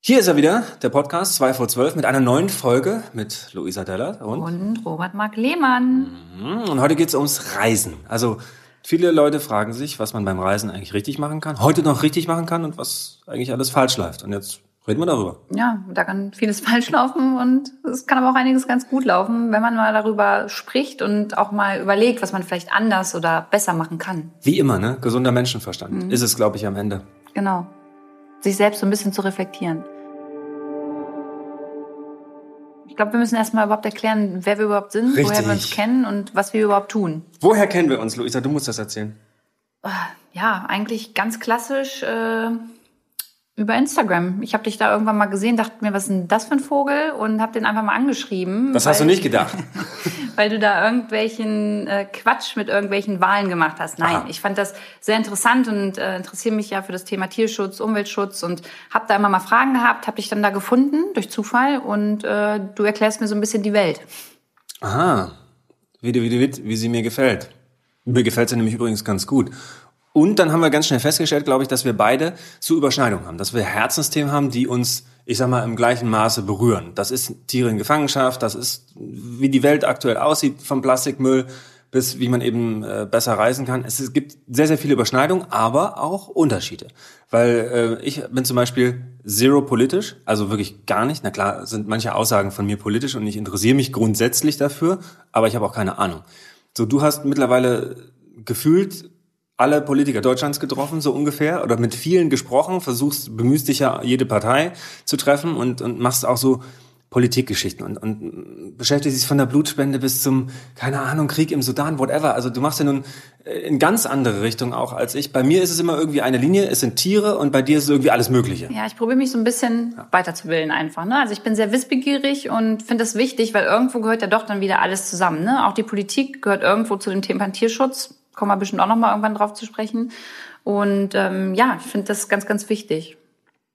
Hier ist er wieder, der Podcast 2 vor 12 mit einer neuen Folge mit Luisa Dellert und, Und Robert Mark Lehmann. Mhm, und heute geht es ums Reisen. Also viele Leute fragen sich, was man beim Reisen eigentlich richtig machen kann, heute noch richtig machen kann und was eigentlich alles falsch läuft. Und jetzt reden wir darüber. Ja, da kann vieles falsch laufen und es kann aber auch einiges ganz gut laufen, wenn man mal darüber spricht und auch mal überlegt, was man vielleicht anders oder besser machen kann. Wie immer, ne? Gesunder Menschenverstand ist es, glaube ich, am Ende. Genau. Sich selbst so ein bisschen zu reflektieren. Ich glaube, wir müssen erstmal überhaupt erklären, wer wir überhaupt sind, woher wir uns Richtig. kennen und was wir überhaupt tun. Woher kennen wir uns, Luisa? Du musst das erzählen. Ja, eigentlich ganz klassisch äh, über Instagram. Ich habe dich da irgendwann mal gesehen, dachte mir, was ist denn das für ein Vogel? Und habe den einfach mal angeschrieben. Das hast du nicht gedacht. weil du da irgendwelchen äh, Quatsch mit irgendwelchen Wahlen gemacht hast. Nein, Aha. ich fand das sehr interessant und äh, interessiere mich ja für das Thema Tierschutz, Umweltschutz und habe da immer mal Fragen gehabt, habe dich dann da gefunden durch Zufall und äh, du erklärst mir so ein bisschen die Welt. Aha, wie, wie, wie, wie sie mir gefällt. Mir gefällt sie nämlich übrigens ganz gut. Und dann haben wir ganz schnell festgestellt, glaube ich, dass wir beide so Überschneidungen haben, dass wir Herzensthemen haben, die uns, ich sag mal, im gleichen Maße berühren. Das ist Tiere in Gefangenschaft, das ist, wie die Welt aktuell aussieht, vom Plastikmüll bis wie man eben äh, besser reisen kann. Es, gibt sehr, sehr viele Überschneidungen, aber auch Unterschiede. Weil äh, ich bin zum Beispiel zero politisch, also wirklich gar nicht. Na klar, sind manche Aussagen von mir politisch und ich interessiere mich grundsätzlich dafür, aber ich habe auch keine Ahnung. So, du hast mittlerweile gefühlt alle Politiker Deutschlands getroffen, so ungefähr, oder mit vielen gesprochen, versuchst, bemühst dich ja, jede Partei zu treffen und, und machst auch so Politikgeschichten und, und beschäftigst dich von der Blutspende bis zum, keine Ahnung, Krieg im Sudan, whatever. Also du machst ja nun äh, in ganz andere Richtung auch als ich. Bei mir ist es immer irgendwie eine Linie, es sind Tiere und bei dir ist es irgendwie alles Mögliche. Ja, ich probiere mich so ein bisschen weiterzubilden einfach. Ne? Also ich bin sehr wissbegierig und finde das wichtig, weil irgendwo gehört ja doch dann wieder alles zusammen. Ne? Auch die Politik gehört irgendwo zu dem Thema Tierschutz. Kommen wir bestimmt auch noch mal irgendwann drauf zu sprechen. Und ähm, ja, ich finde das ganz, ganz wichtig.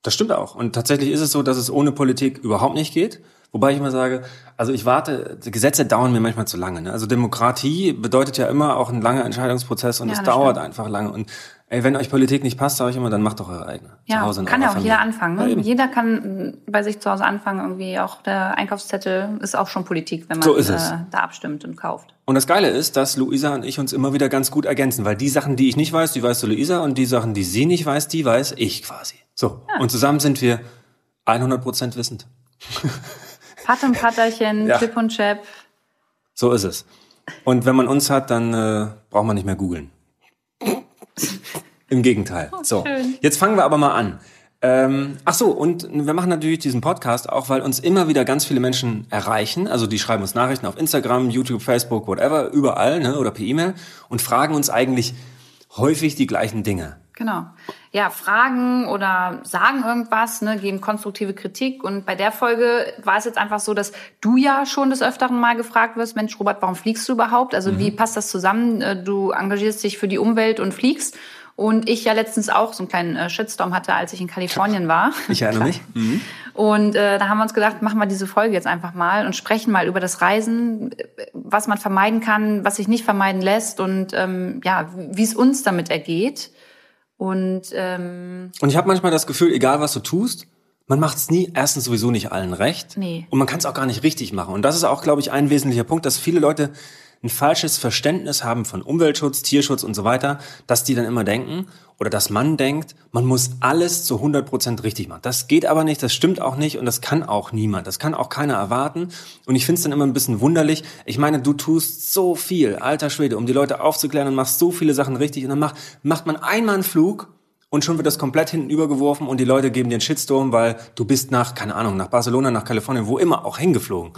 Das stimmt auch. Und tatsächlich ist es so, dass es ohne Politik überhaupt nicht geht. Wobei ich immer sage, also ich warte, Gesetze dauern mir manchmal zu lange. Ne? Also Demokratie bedeutet ja immer auch ein langer Entscheidungsprozess und Ja, es dauert stimmt. einfach lange. Und ey, wenn euch Politik nicht passt, sage ich immer, dann macht doch eure eigene. Zu Ja, Hause in kann ja auch jeder Familie. anfangen. Ja, Ne? eben. jeder kann bei sich zu Hause anfangen. Irgendwie auch der Einkaufszettel ist auch schon Politik, wenn man So. Äh, da abstimmt und kauft. Und das Geile ist, dass Luisa und ich uns immer wieder ganz gut ergänzen, weil die Sachen, die ich nicht weiß, die weißt du Luisa und die Sachen, die sie nicht weiß, die weiß ich quasi. So. Und zusammen sind wir 100% wissend. Pat und Patterchen, Ja. Chip und Chap. So ist es. Und wenn man uns hat, dann äh, braucht man nicht mehr googeln. Im Gegenteil. so, schön. jetzt fangen wir aber mal an. Ähm, ach so, und wir machen natürlich diesen Podcast auch, weil uns immer wieder ganz viele Menschen erreichen. Also die schreiben uns Nachrichten auf Instagram, YouTube, Facebook, whatever, überall, ne, oder per E-Mail und fragen uns eigentlich häufig die gleichen Dinge. Genau. Ja, fragen oder sagen irgendwas, ne, geben konstruktive Kritik. Und bei der Folge war es jetzt einfach so, dass du ja schon des Öfteren mal gefragt wirst, Mensch, Robert, warum fliegst du überhaupt? Also wie passt das zusammen? Äh, Du engagierst dich für die Umwelt und fliegst. Und ich ja letztens auch so einen kleinen äh, Shitstorm hatte, als ich in Kalifornien war. Ich erinnere mich. Und äh, da haben wir uns gedacht, machen wir diese Folge jetzt einfach mal und sprechen mal über das Reisen, was man vermeiden kann, was sich nicht vermeiden lässt und ähm, ja, wie es uns damit ergeht. Und ähm, Und ich habe manchmal das Gefühl, egal was du tust, man macht es nie, erstens sowieso nicht allen recht. Nee. Und man kann es auch gar nicht richtig machen. Und das ist auch, glaube ich, ein wesentlicher Punkt, dass viele Leute ein falsches Verständnis haben von Umweltschutz, Tierschutz und so weiter, dass die dann immer denken oder dass man denkt, man muss alles zu 100 Prozent richtig machen. Das geht aber nicht, das stimmt auch nicht und das kann auch niemand. Das kann auch keiner erwarten. Und ich finde es dann immer ein bisschen wunderlich. Ich meine, du tust so viel, alter Schwede, um die Leute aufzuklären und machst so viele Sachen richtig und dann macht, macht man einmal einen Flug und schon wird das komplett hinten übergeworfen und die Leute geben dir einen Shitstorm, weil du bist nach, keine Ahnung, nach Barcelona, nach Kalifornien, wo immer auch hingeflogen.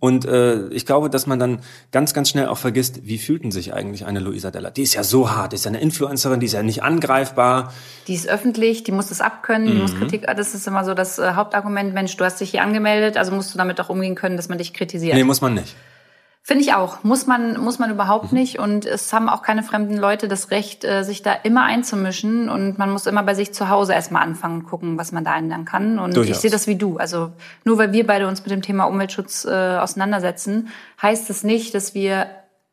Und äh, ich glaube, dass man dann ganz, ganz schnell auch vergisst, wie fühlten sich eigentlich eine Luisa Della? Die ist ja so hart, die ist ja eine Influencerin, die ist ja nicht angreifbar. die ist öffentlich, die muss das abkönnen, die muss Kritik, das ist immer so das äh, Hauptargument, Mensch, du hast dich hier angemeldet, also musst du damit auch umgehen können, dass man dich kritisiert. Nee, muss man nicht. Finde ich auch. Muss man, muss man überhaupt Mhm. nicht. Und es haben auch keine fremden Leute das Recht, äh, sich da immer einzumischen. Und man muss immer bei sich zu Hause erstmal anfangen und gucken, was man da ändern kann. Und Durchaus. ich sehe das wie du. Also nur weil wir beide uns mit dem Thema Umweltschutz äh, auseinandersetzen, heißt es nicht, dass wir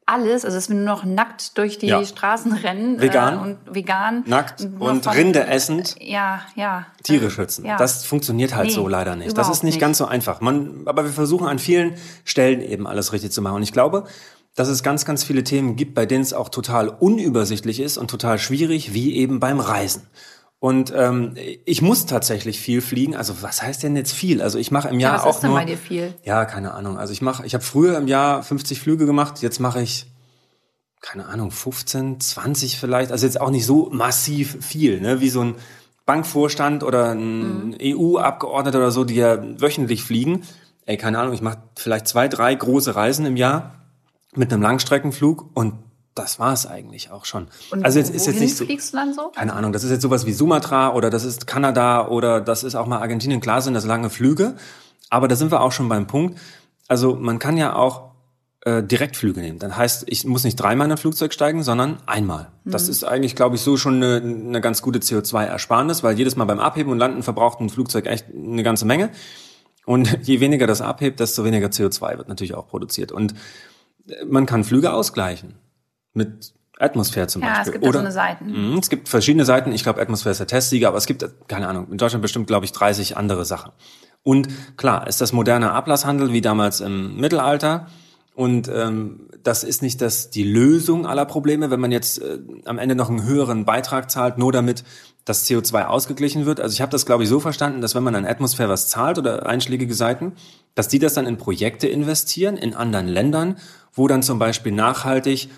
alles, also dass wir nur noch nackt durch die Ja. Straßen rennen Vegan. Äh, und vegan. Nackt und von- Rinde essend. Ja, ja. Tiere schützen. Ja. Das funktioniert halt Nee, so leider nicht. Das ist nicht, nicht. ganz so einfach. Man, aber wir versuchen an vielen Stellen eben alles richtig zu machen. Und ich glaube, dass es ganz, ganz viele Themen gibt, bei denen es auch total unübersichtlich ist und total schwierig, wie eben beim Reisen. Und ähm, ich muss tatsächlich viel fliegen. Also was heißt denn jetzt viel? Also ich mache im Jahr was auch ist denn nur. bei dir viel? Ja, keine Ahnung. Also ich mache, ich habe früher im Jahr 50 Flüge gemacht. Jetzt mache ich keine Ahnung 15, 20 vielleicht. Also jetzt auch nicht so massiv viel, ne? Wie so ein Bankvorstand oder ein EU-Abgeordneter oder so, die ja wöchentlich fliegen. Ey, keine Ahnung. Ich mache vielleicht zwei, drei große Reisen im Jahr mit einem Langstreckenflug und das war's eigentlich auch schon. Und also jetzt ist jetzt nicht so fliegst du dann so? keine Ahnung, das ist jetzt sowas wie Sumatra oder das ist Kanada oder das ist auch mal Argentinien. Klar sind das lange Flüge, aber da sind wir auch schon beim Punkt. Also man kann ja auch äh, Direktflüge nehmen. Das heißt, ich muss nicht dreimal in ein Flugzeug steigen, sondern einmal. Das ist eigentlich, glaube ich, so schon eine, eine ganz gute CO2-Ersparnis, weil jedes Mal beim Abheben und Landen verbraucht ein Flugzeug echt eine ganze Menge. Und je weniger das abhebt, desto weniger CO2 wird natürlich auch produziert. Und äh, man kann Flüge ausgleichen mit Atmosphäre zum Ja, Beispiel. es gibt da so Oder- eine Seiten. Mhm, Es gibt verschiedene Seiten. Ich glaube, Atmosphäre ist der Testsieger, aber es gibt, keine Ahnung, in Deutschland bestimmt, glaube ich, 30 andere Sachen. Und klar, ist das moderne Ablasshandel wie damals im Mittelalter. Und ähm, das ist nicht das die Lösung aller Probleme, wenn man jetzt äh, am Ende noch einen höheren Beitrag zahlt, nur damit das CO2 ausgeglichen wird. Also ich habe das, glaube ich, so verstanden, dass wenn man an Atmosphäre was zahlt oder einschlägige Seiten, dass die das dann in Projekte investieren in anderen Ländern, wo dann zum Beispiel nachhaltig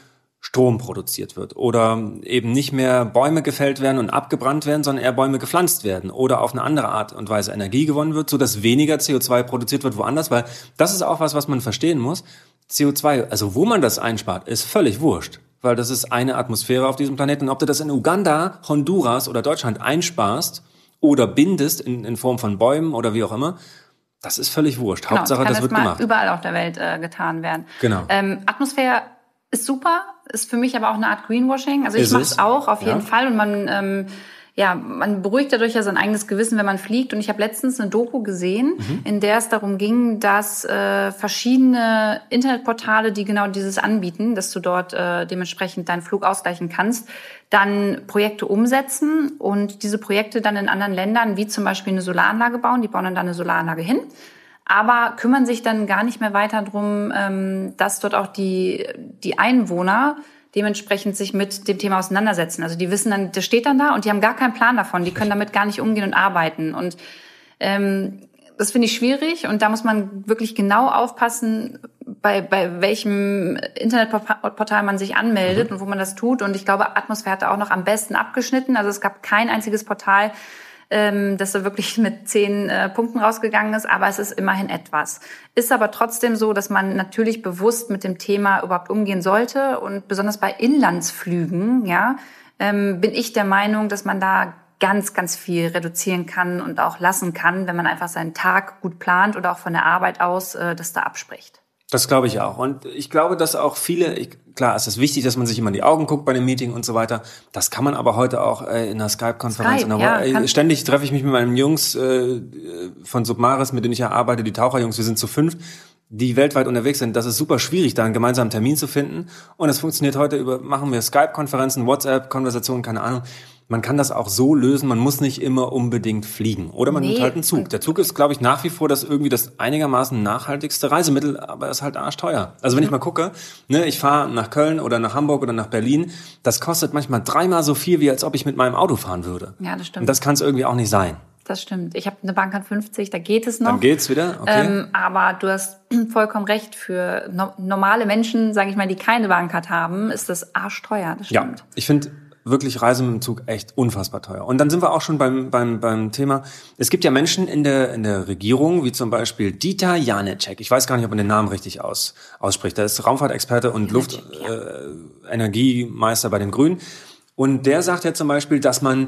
Strom produziert wird oder eben nicht mehr Bäume gefällt werden und abgebrannt werden, sondern eher Bäume gepflanzt werden oder auf eine andere Art und Weise Energie gewonnen wird, so dass weniger CO2 produziert wird woanders, weil das ist auch was, was man verstehen muss. CO2, also wo man das einspart, ist völlig wurscht, weil das ist eine Atmosphäre auf diesem Planeten. Und ob du das in Uganda, Honduras oder Deutschland einsparst oder bindest in, in Form von Bäumen oder wie auch immer, das ist völlig wurscht. Genau, Hauptsache, das jetzt wird gemacht. überall auf der Welt äh, getan werden. Genau. Ähm, Atmosphäre ist super, ist für mich aber auch eine Art Greenwashing. Also ich mache es? es auch, auf jeden Ja. Fall. Und man, ähm, ja, man beruhigt dadurch ja sein eigenes Gewissen, wenn man fliegt. Und ich habe letztens eine Doku gesehen, Mhm. in der es darum ging, dass äh, verschiedene Internetportale, die genau dieses anbieten, dass du dort äh, dementsprechend deinen Flug ausgleichen kannst, dann Projekte umsetzen und diese Projekte dann in anderen Ländern, wie zum Beispiel eine Solaranlage bauen, die bauen dann da eine Solaranlage hin aber kümmern sich dann gar nicht mehr weiter drum, ähm, dass dort auch die, die Einwohner dementsprechend sich mit dem Thema auseinandersetzen. Also die wissen dann, das steht dann da und die haben gar keinen Plan davon. Die können damit gar nicht umgehen und arbeiten. Und ähm, das finde ich schwierig und da muss man wirklich genau aufpassen, bei, bei welchem Internetportal man sich anmeldet und wo man das tut. Und ich glaube, Atmosphäre hat da auch noch am besten abgeschnitten. Also es gab kein einziges Portal, ähm, dass er wirklich mit zehn äh, Punkten rausgegangen ist, aber es ist immerhin etwas. Ist aber trotzdem so, dass man natürlich bewusst mit dem Thema überhaupt umgehen sollte und besonders bei Inlandsflügen, ja, ähm, bin ich der Meinung, dass man da ganz, ganz viel reduzieren kann und auch lassen kann, wenn man einfach seinen Tag gut plant oder auch von der Arbeit aus äh, das da abspricht. Das glaube ich auch. Und ich glaube, dass auch viele, ich, klar, es ist wichtig, dass man sich immer in die Augen guckt bei dem Meeting und so weiter. Das kann man aber heute auch äh, in einer Skype-Konferenz. Skype, ja, äh, ständig treffe ich mich mit meinen Jungs äh, von Submaris, mit denen ich ja arbeite, die Taucherjungs, wir sind zu fünf, die weltweit unterwegs sind. Das ist super schwierig, da einen gemeinsamen Termin zu finden. Und es funktioniert heute über, machen wir Skype-Konferenzen, WhatsApp-Konversationen, keine Ahnung. Man kann das auch so lösen, man muss nicht immer unbedingt fliegen. Oder man nimmt Nee, halt einen Zug. Der Zug ist, glaube ich, nach wie vor das irgendwie das einigermaßen nachhaltigste Reisemittel, aber ist halt arschteuer. Also wenn ich mal gucke, ne, ich fahre nach Köln oder nach Hamburg oder nach Berlin, das kostet manchmal dreimal so viel, wie als ob ich mit meinem Auto fahren würde. Ja, das stimmt. Und das kann es irgendwie auch nicht sein. Das stimmt. Ich habe eine Bahncard 50, da geht es noch. Dann geht's wieder, okay. Ähm, aber du hast vollkommen recht. Für no normale Menschen, sage ich mal, die keine Bahncard haben, ist das arschteuer. Das Ja, stimmt. ich finde wirklich Reisen mit dem Zug echt unfassbar teuer. Und dann sind wir auch schon beim, beim, beim Thema. Es gibt ja Menschen in der, in der Regierung, wie zum Beispiel Dieter Janecek. Ich weiß gar nicht, ob man den Namen richtig aus, ausspricht. Der ist Raumfahrtexperte und Janecek, ja. Luftenergiemeister bei den Grünen. Und der sagt ja zum Beispiel, dass man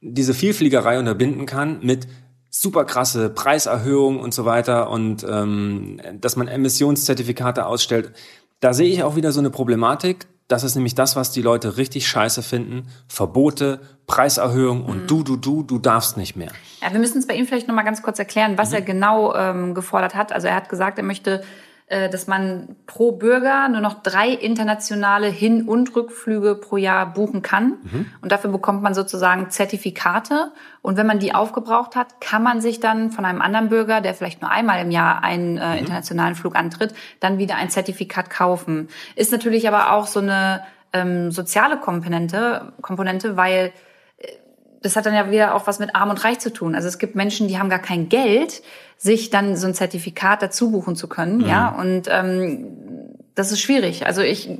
diese Vielfliegerei unterbinden kann mit super krasse Preiserhöhungen und so weiter und ähm, dass man Emissionszertifikate ausstellt. Da sehe ich auch wieder so eine Problematik. Das ist nämlich das, was die Leute richtig scheiße finden. Verbote, Preiserhöhung und du, du, du, du darfst nicht mehr. Ja, wir müssen es bei ihm vielleicht noch mal ganz kurz erklären, Mhm. was er genau ähm, gefordert hat. Also er hat gesagt, er möchte dass man pro Bürger nur noch drei internationale Hin- und Rückflüge pro Jahr buchen kann. Mhm. Und dafür bekommt man sozusagen Zertifikate. Und wenn man die aufgebraucht hat, kann man sich dann von einem anderen Bürger, der vielleicht nur einmal im Jahr einen äh, mhm. internationalen Flug antritt, dann wieder ein Zertifikat kaufen. Ist natürlich aber auch so eine ähm, soziale Komponente, Komponente, weil das hat dann ja wieder auch was mit Arm und Reich zu tun. Also es gibt Menschen, die haben gar kein Geld, sich dann so ein Zertifikat dazu buchen zu können, mhm. ja. Und ähm, das ist schwierig. Also ich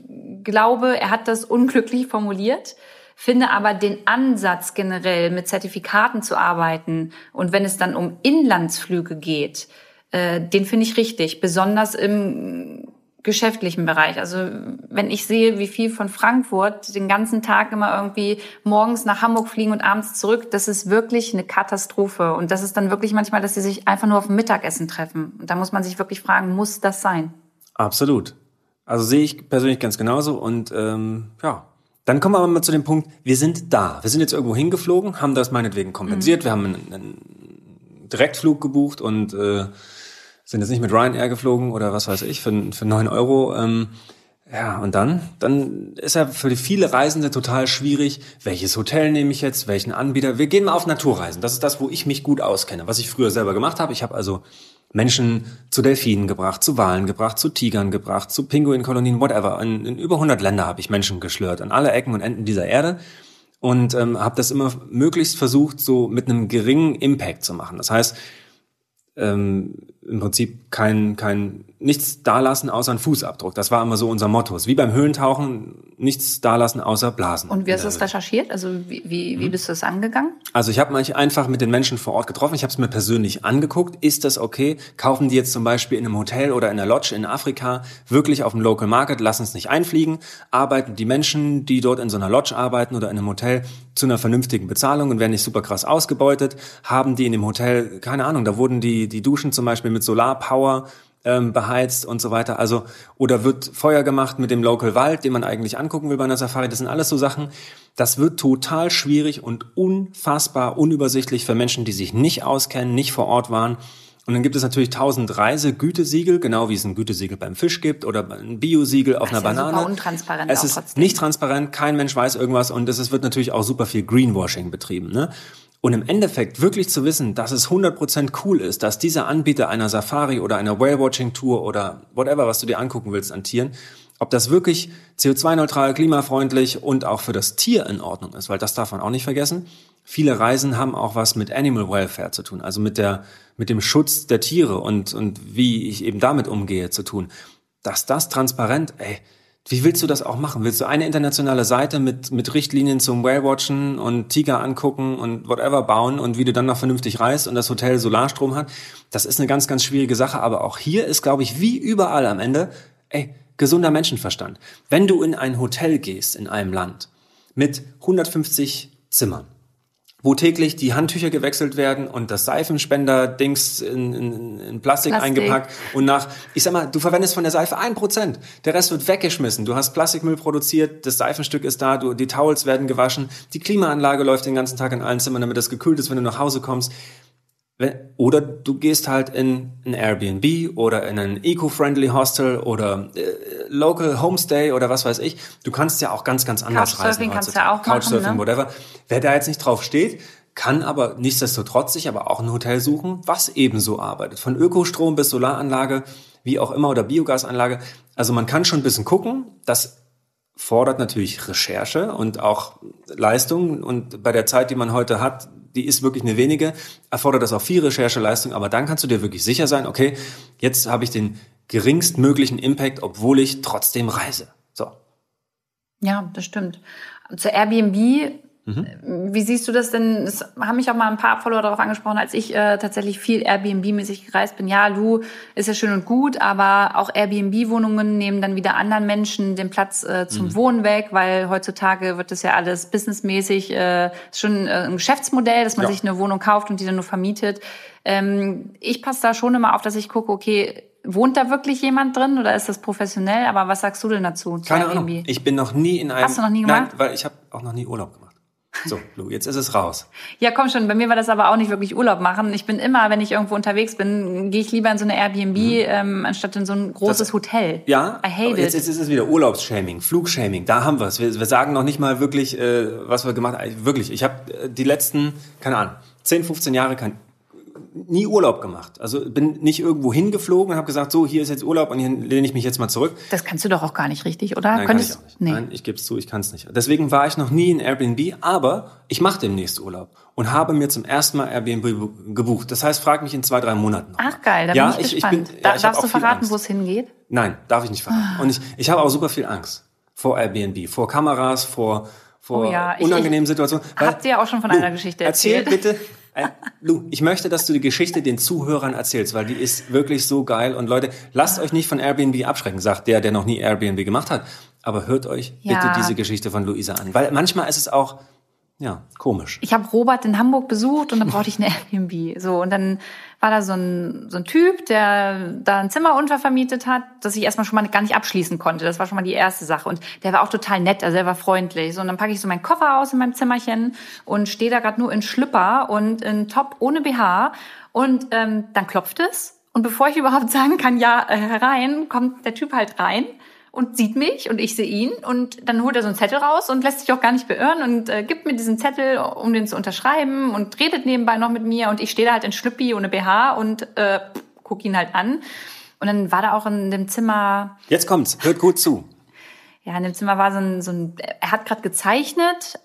glaube, er hat das unglücklich formuliert, finde aber den Ansatz generell mit Zertifikaten zu arbeiten und wenn es dann um Inlandsflüge geht, äh, den finde ich richtig, besonders im geschäftlichen Bereich. Also wenn ich sehe, wie viel von Frankfurt den ganzen Tag immer irgendwie morgens nach Hamburg fliegen und abends zurück, das ist wirklich eine Katastrophe. Und das ist dann wirklich manchmal, dass sie sich einfach nur auf dem Mittagessen treffen. Und da muss man sich wirklich fragen, muss das sein? Absolut. Also sehe ich persönlich ganz genauso. Und ähm, ja, dann kommen wir aber mal zu dem Punkt, wir sind da. Wir sind jetzt irgendwo hingeflogen, haben das meinetwegen kompensiert. Mhm. Wir haben einen, einen Direktflug gebucht und äh, sind jetzt nicht mit Ryanair geflogen oder was weiß ich, für, für neun Euro. Ähm, ja, und dann? Dann ist ja für viele Reisende total schwierig, welches Hotel nehme ich jetzt, welchen Anbieter. Wir gehen mal auf Naturreisen. Das ist das, wo ich mich gut auskenne, was ich früher selber gemacht habe. Ich habe also Menschen zu Delfinen gebracht, zu Walen gebracht, zu Tigern gebracht, zu Pinguinkolonien, whatever. In, in über 100 Länder habe ich Menschen geschlört, an alle Ecken und Enden dieser Erde. Und ähm, habe das immer möglichst versucht, so mit einem geringen Impact zu machen. Das heißt, ähm, im Prinzip kein, kein nichts dalassen außer ein Fußabdruck. Das war immer so unser Motto. Wie beim Höhlentauchen, nichts dalassen außer Blasen. Und wie hast du das recherchiert? Also wie, wie, wie hm. bist du das angegangen? Also ich habe mich einfach mit den Menschen vor Ort getroffen. Ich habe es mir persönlich angeguckt. Ist das okay? Kaufen die jetzt zum Beispiel in einem Hotel oder in einer Lodge in Afrika wirklich auf dem Local Market, lassen es nicht einfliegen? Arbeiten die Menschen, die dort in so einer Lodge arbeiten oder in einem Hotel, zu einer vernünftigen Bezahlung und werden nicht super krass ausgebeutet? Haben die in dem Hotel, keine Ahnung, da wurden die, die Duschen zum Beispiel mit Solarpower ähm, beheizt und so weiter. Also oder wird Feuer gemacht mit dem Local Wald, den man eigentlich angucken will bei einer Safari. Das sind alles so Sachen. Das wird total schwierig und unfassbar unübersichtlich für Menschen, die sich nicht auskennen, nicht vor Ort waren. Und dann gibt es natürlich tausend Reisegütesiegel, genau wie es ein Gütesiegel beim Fisch gibt oder ein Biosiegel auf das einer ja Banane. untransparent es ist trotzdem. nicht transparent, kein Mensch weiß irgendwas und es wird natürlich auch super viel Greenwashing betrieben. Ne? Und im Endeffekt wirklich zu wissen, dass es 100% cool ist, dass dieser Anbieter einer Safari oder einer Whale-Watching-Tour oder whatever, was du dir angucken willst an Tieren, ob das wirklich CO2-neutral, klimafreundlich und auch für das Tier in Ordnung ist, weil das darf man auch nicht vergessen. Viele Reisen haben auch was mit Animal Welfare zu tun, also mit der, mit dem Schutz der Tiere und, und wie ich eben damit umgehe zu tun. Dass das transparent, ey, wie willst du das auch machen? Willst du eine internationale Seite mit, mit Richtlinien zum Whale-Watchen und Tiger angucken und whatever bauen und wie du dann noch vernünftig reist und das Hotel Solarstrom hat? Das ist eine ganz, ganz schwierige Sache. Aber auch hier ist, glaube ich, wie überall am Ende, ey, gesunder Menschenverstand. Wenn du in ein Hotel gehst in einem Land mit 150 Zimmern, wo täglich die Handtücher gewechselt werden und das Seifenspender-Dings in, in, in Plastik, Plastik, eingepackt und nach, ich sag mal, du verwendest von der Seife ein Prozent, der Rest wird weggeschmissen. Du hast Plastikmüll produziert, das Seifenstück ist da, du, die Towels werden gewaschen, die Klimaanlage läuft den ganzen Tag in allen Zimmern, damit das gekühlt ist, wenn du nach Hause kommst. Oder du gehst halt in ein Airbnb oder in ein eco-friendly Hostel oder äh, Local Homestay oder was weiß ich. Du kannst ja auch ganz, ganz anders Couchsurfing reisen. kannst du ja auch Couchsurfing, machen, ne? whatever. Wer da jetzt nicht drauf steht, kann aber nichtsdestotrotz sich aber auch ein Hotel suchen, was ebenso arbeitet. Von Ökostrom bis Solaranlage, wie auch immer, oder Biogasanlage. Also man kann schon ein bisschen gucken. Das fordert natürlich Recherche und auch Leistung. Und bei der Zeit, die man heute hat, die ist wirklich eine wenige, erfordert das auch viel Rechercheleistung, aber dann kannst du dir wirklich sicher sein, okay, jetzt habe ich den geringstmöglichen Impact, obwohl ich trotzdem reise. So. Ja, das stimmt. Zur Airbnb Mhm. Wie siehst du das denn? Es haben mich auch mal ein paar Follower darauf angesprochen, als ich äh, tatsächlich viel Airbnb-mäßig gereist bin. Ja, Lu ist ja schön und gut, aber auch Airbnb-Wohnungen nehmen dann wieder anderen Menschen den Platz äh, zum mhm. Wohnen weg, weil heutzutage wird das ja alles businessmäßig äh, schon äh, ein Geschäftsmodell, dass man ja. sich eine Wohnung kauft und die dann nur vermietet. Ähm, ich passe da schon immer auf, dass ich gucke, okay, Wohnt da wirklich jemand drin oder ist das professionell? Aber was sagst du denn dazu? Keine Ahnung. Ich bin noch nie in einem. Hast du noch nie gemacht? Nein, weil ich habe auch noch nie Urlaub gemacht. So, Lu, jetzt ist es raus. Ja, komm schon. Bei mir war das aber auch nicht wirklich Urlaub machen. Ich bin immer, wenn ich irgendwo unterwegs bin, gehe ich lieber in so eine Airbnb, mhm. ähm, anstatt in so ein großes das, Hotel. Ja, I hate jetzt, it. jetzt ist es wieder Urlaubsshaming, Flugshaming. Da haben wir es. Wir, sagen noch nicht mal wirklich, äh, was wir gemacht haben. Wirklich, ich habe äh, die letzten, keine Ahnung, 10, 15 Jahre kein nie Urlaub gemacht. Also bin nicht irgendwo hingeflogen und habe gesagt, so, hier ist jetzt Urlaub und hier lehne ich mich jetzt mal zurück. Das kannst du doch auch gar nicht richtig, oder? Nein, Könntest, kann ich auch nicht. Nee. Nein, ich gebe es zu, ich kann es nicht. Deswegen war ich noch nie in Airbnb, aber ich mache demnächst Urlaub und habe mir zum ersten Mal Airbnb gebucht. Das heißt, frag mich in zwei, drei Monaten. Noch Ach geil, da ja, bin ich, ich gespannt. Ich bin, ja, ich darfst du verraten, wo es hingeht? Nein, darf ich nicht verraten. Ah. Und ich, ich habe auch super viel Angst vor Airbnb, vor Kameras, vor vor oh ja, unangenehmen Situationen. Habt ihr ja auch schon von einer Geschichte erzählt? Erzähl bitte, Lu, ich möchte, dass du die Geschichte den Zuhörern erzählst, weil die ist wirklich so geil. Und Leute, lasst euch nicht von Airbnb abschrecken, sagt der, der noch nie Airbnb gemacht hat. Aber hört euch ja. bitte diese Geschichte von Luisa an. Weil manchmal ist es auch, ja, komisch. Ich habe Robert in Hamburg besucht und dann brauchte ich eine Airbnb. So, und dann war da so ein, so ein Typ, der da ein Zimmer untervermietet hat, das ich erstmal schon mal gar nicht abschließen konnte. Das war schon mal die erste Sache. Und der war auch total nett, also er war freundlich. So, und dann packe ich so meinen Koffer aus in meinem Zimmerchen und stehe da gerade nur in Schlüpper und in Top ohne BH. Und ähm, dann klopft es. Und bevor ich überhaupt sagen kann, ja, äh, herein, kommt der Typ halt rein und sieht mich und ich sehe ihn und dann holt er so einen Zettel raus und lässt sich auch gar nicht beirren und äh, gibt mir diesen Zettel, um den zu unterschreiben und redet nebenbei noch mit mir und ich stehe da halt in Schlüppi ohne BH und äh, guck ihn halt an. Und dann war da auch in dem Zimmer. Jetzt kommt's, hört gut zu. Ja, in dem Zimmer war so ein, so ein er hat gerade gezeichnet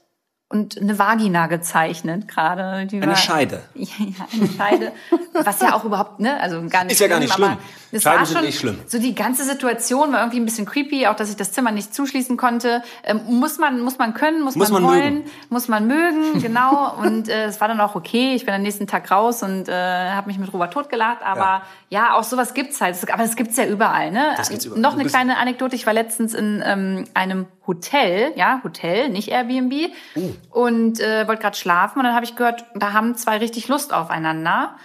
und eine Vagina gezeichnet gerade. Eine war, Scheide. Ja, eine Scheide. was ja auch überhaupt, ne, also gar nicht Ist ja gar nicht schlimm. Das Scheiden schon nicht schlimm. So die ganze Situation war irgendwie ein bisschen creepy, auch dass ich das Zimmer nicht zuschließen konnte. Ähm, muss man, muss man können, muss, muss man, man wollen, mögen. muss man mögen, genau. und äh, es war dann auch okay. Ich bin am nächsten Tag raus und äh, habe mich mit Robert totgelacht. Aber ja. Ja, auch sowas gibt's halt. Aber das gibt's ja überall, ne? Das gibt's überall. Noch eine kleine Anekdote. Ich war letztens in ähm, einem Hotel, ja, Hotel, nicht Airbnb, uh. und äh, wollte gerade schlafen und dann habe ich gehört, da haben zwei richtig Lust aufeinander.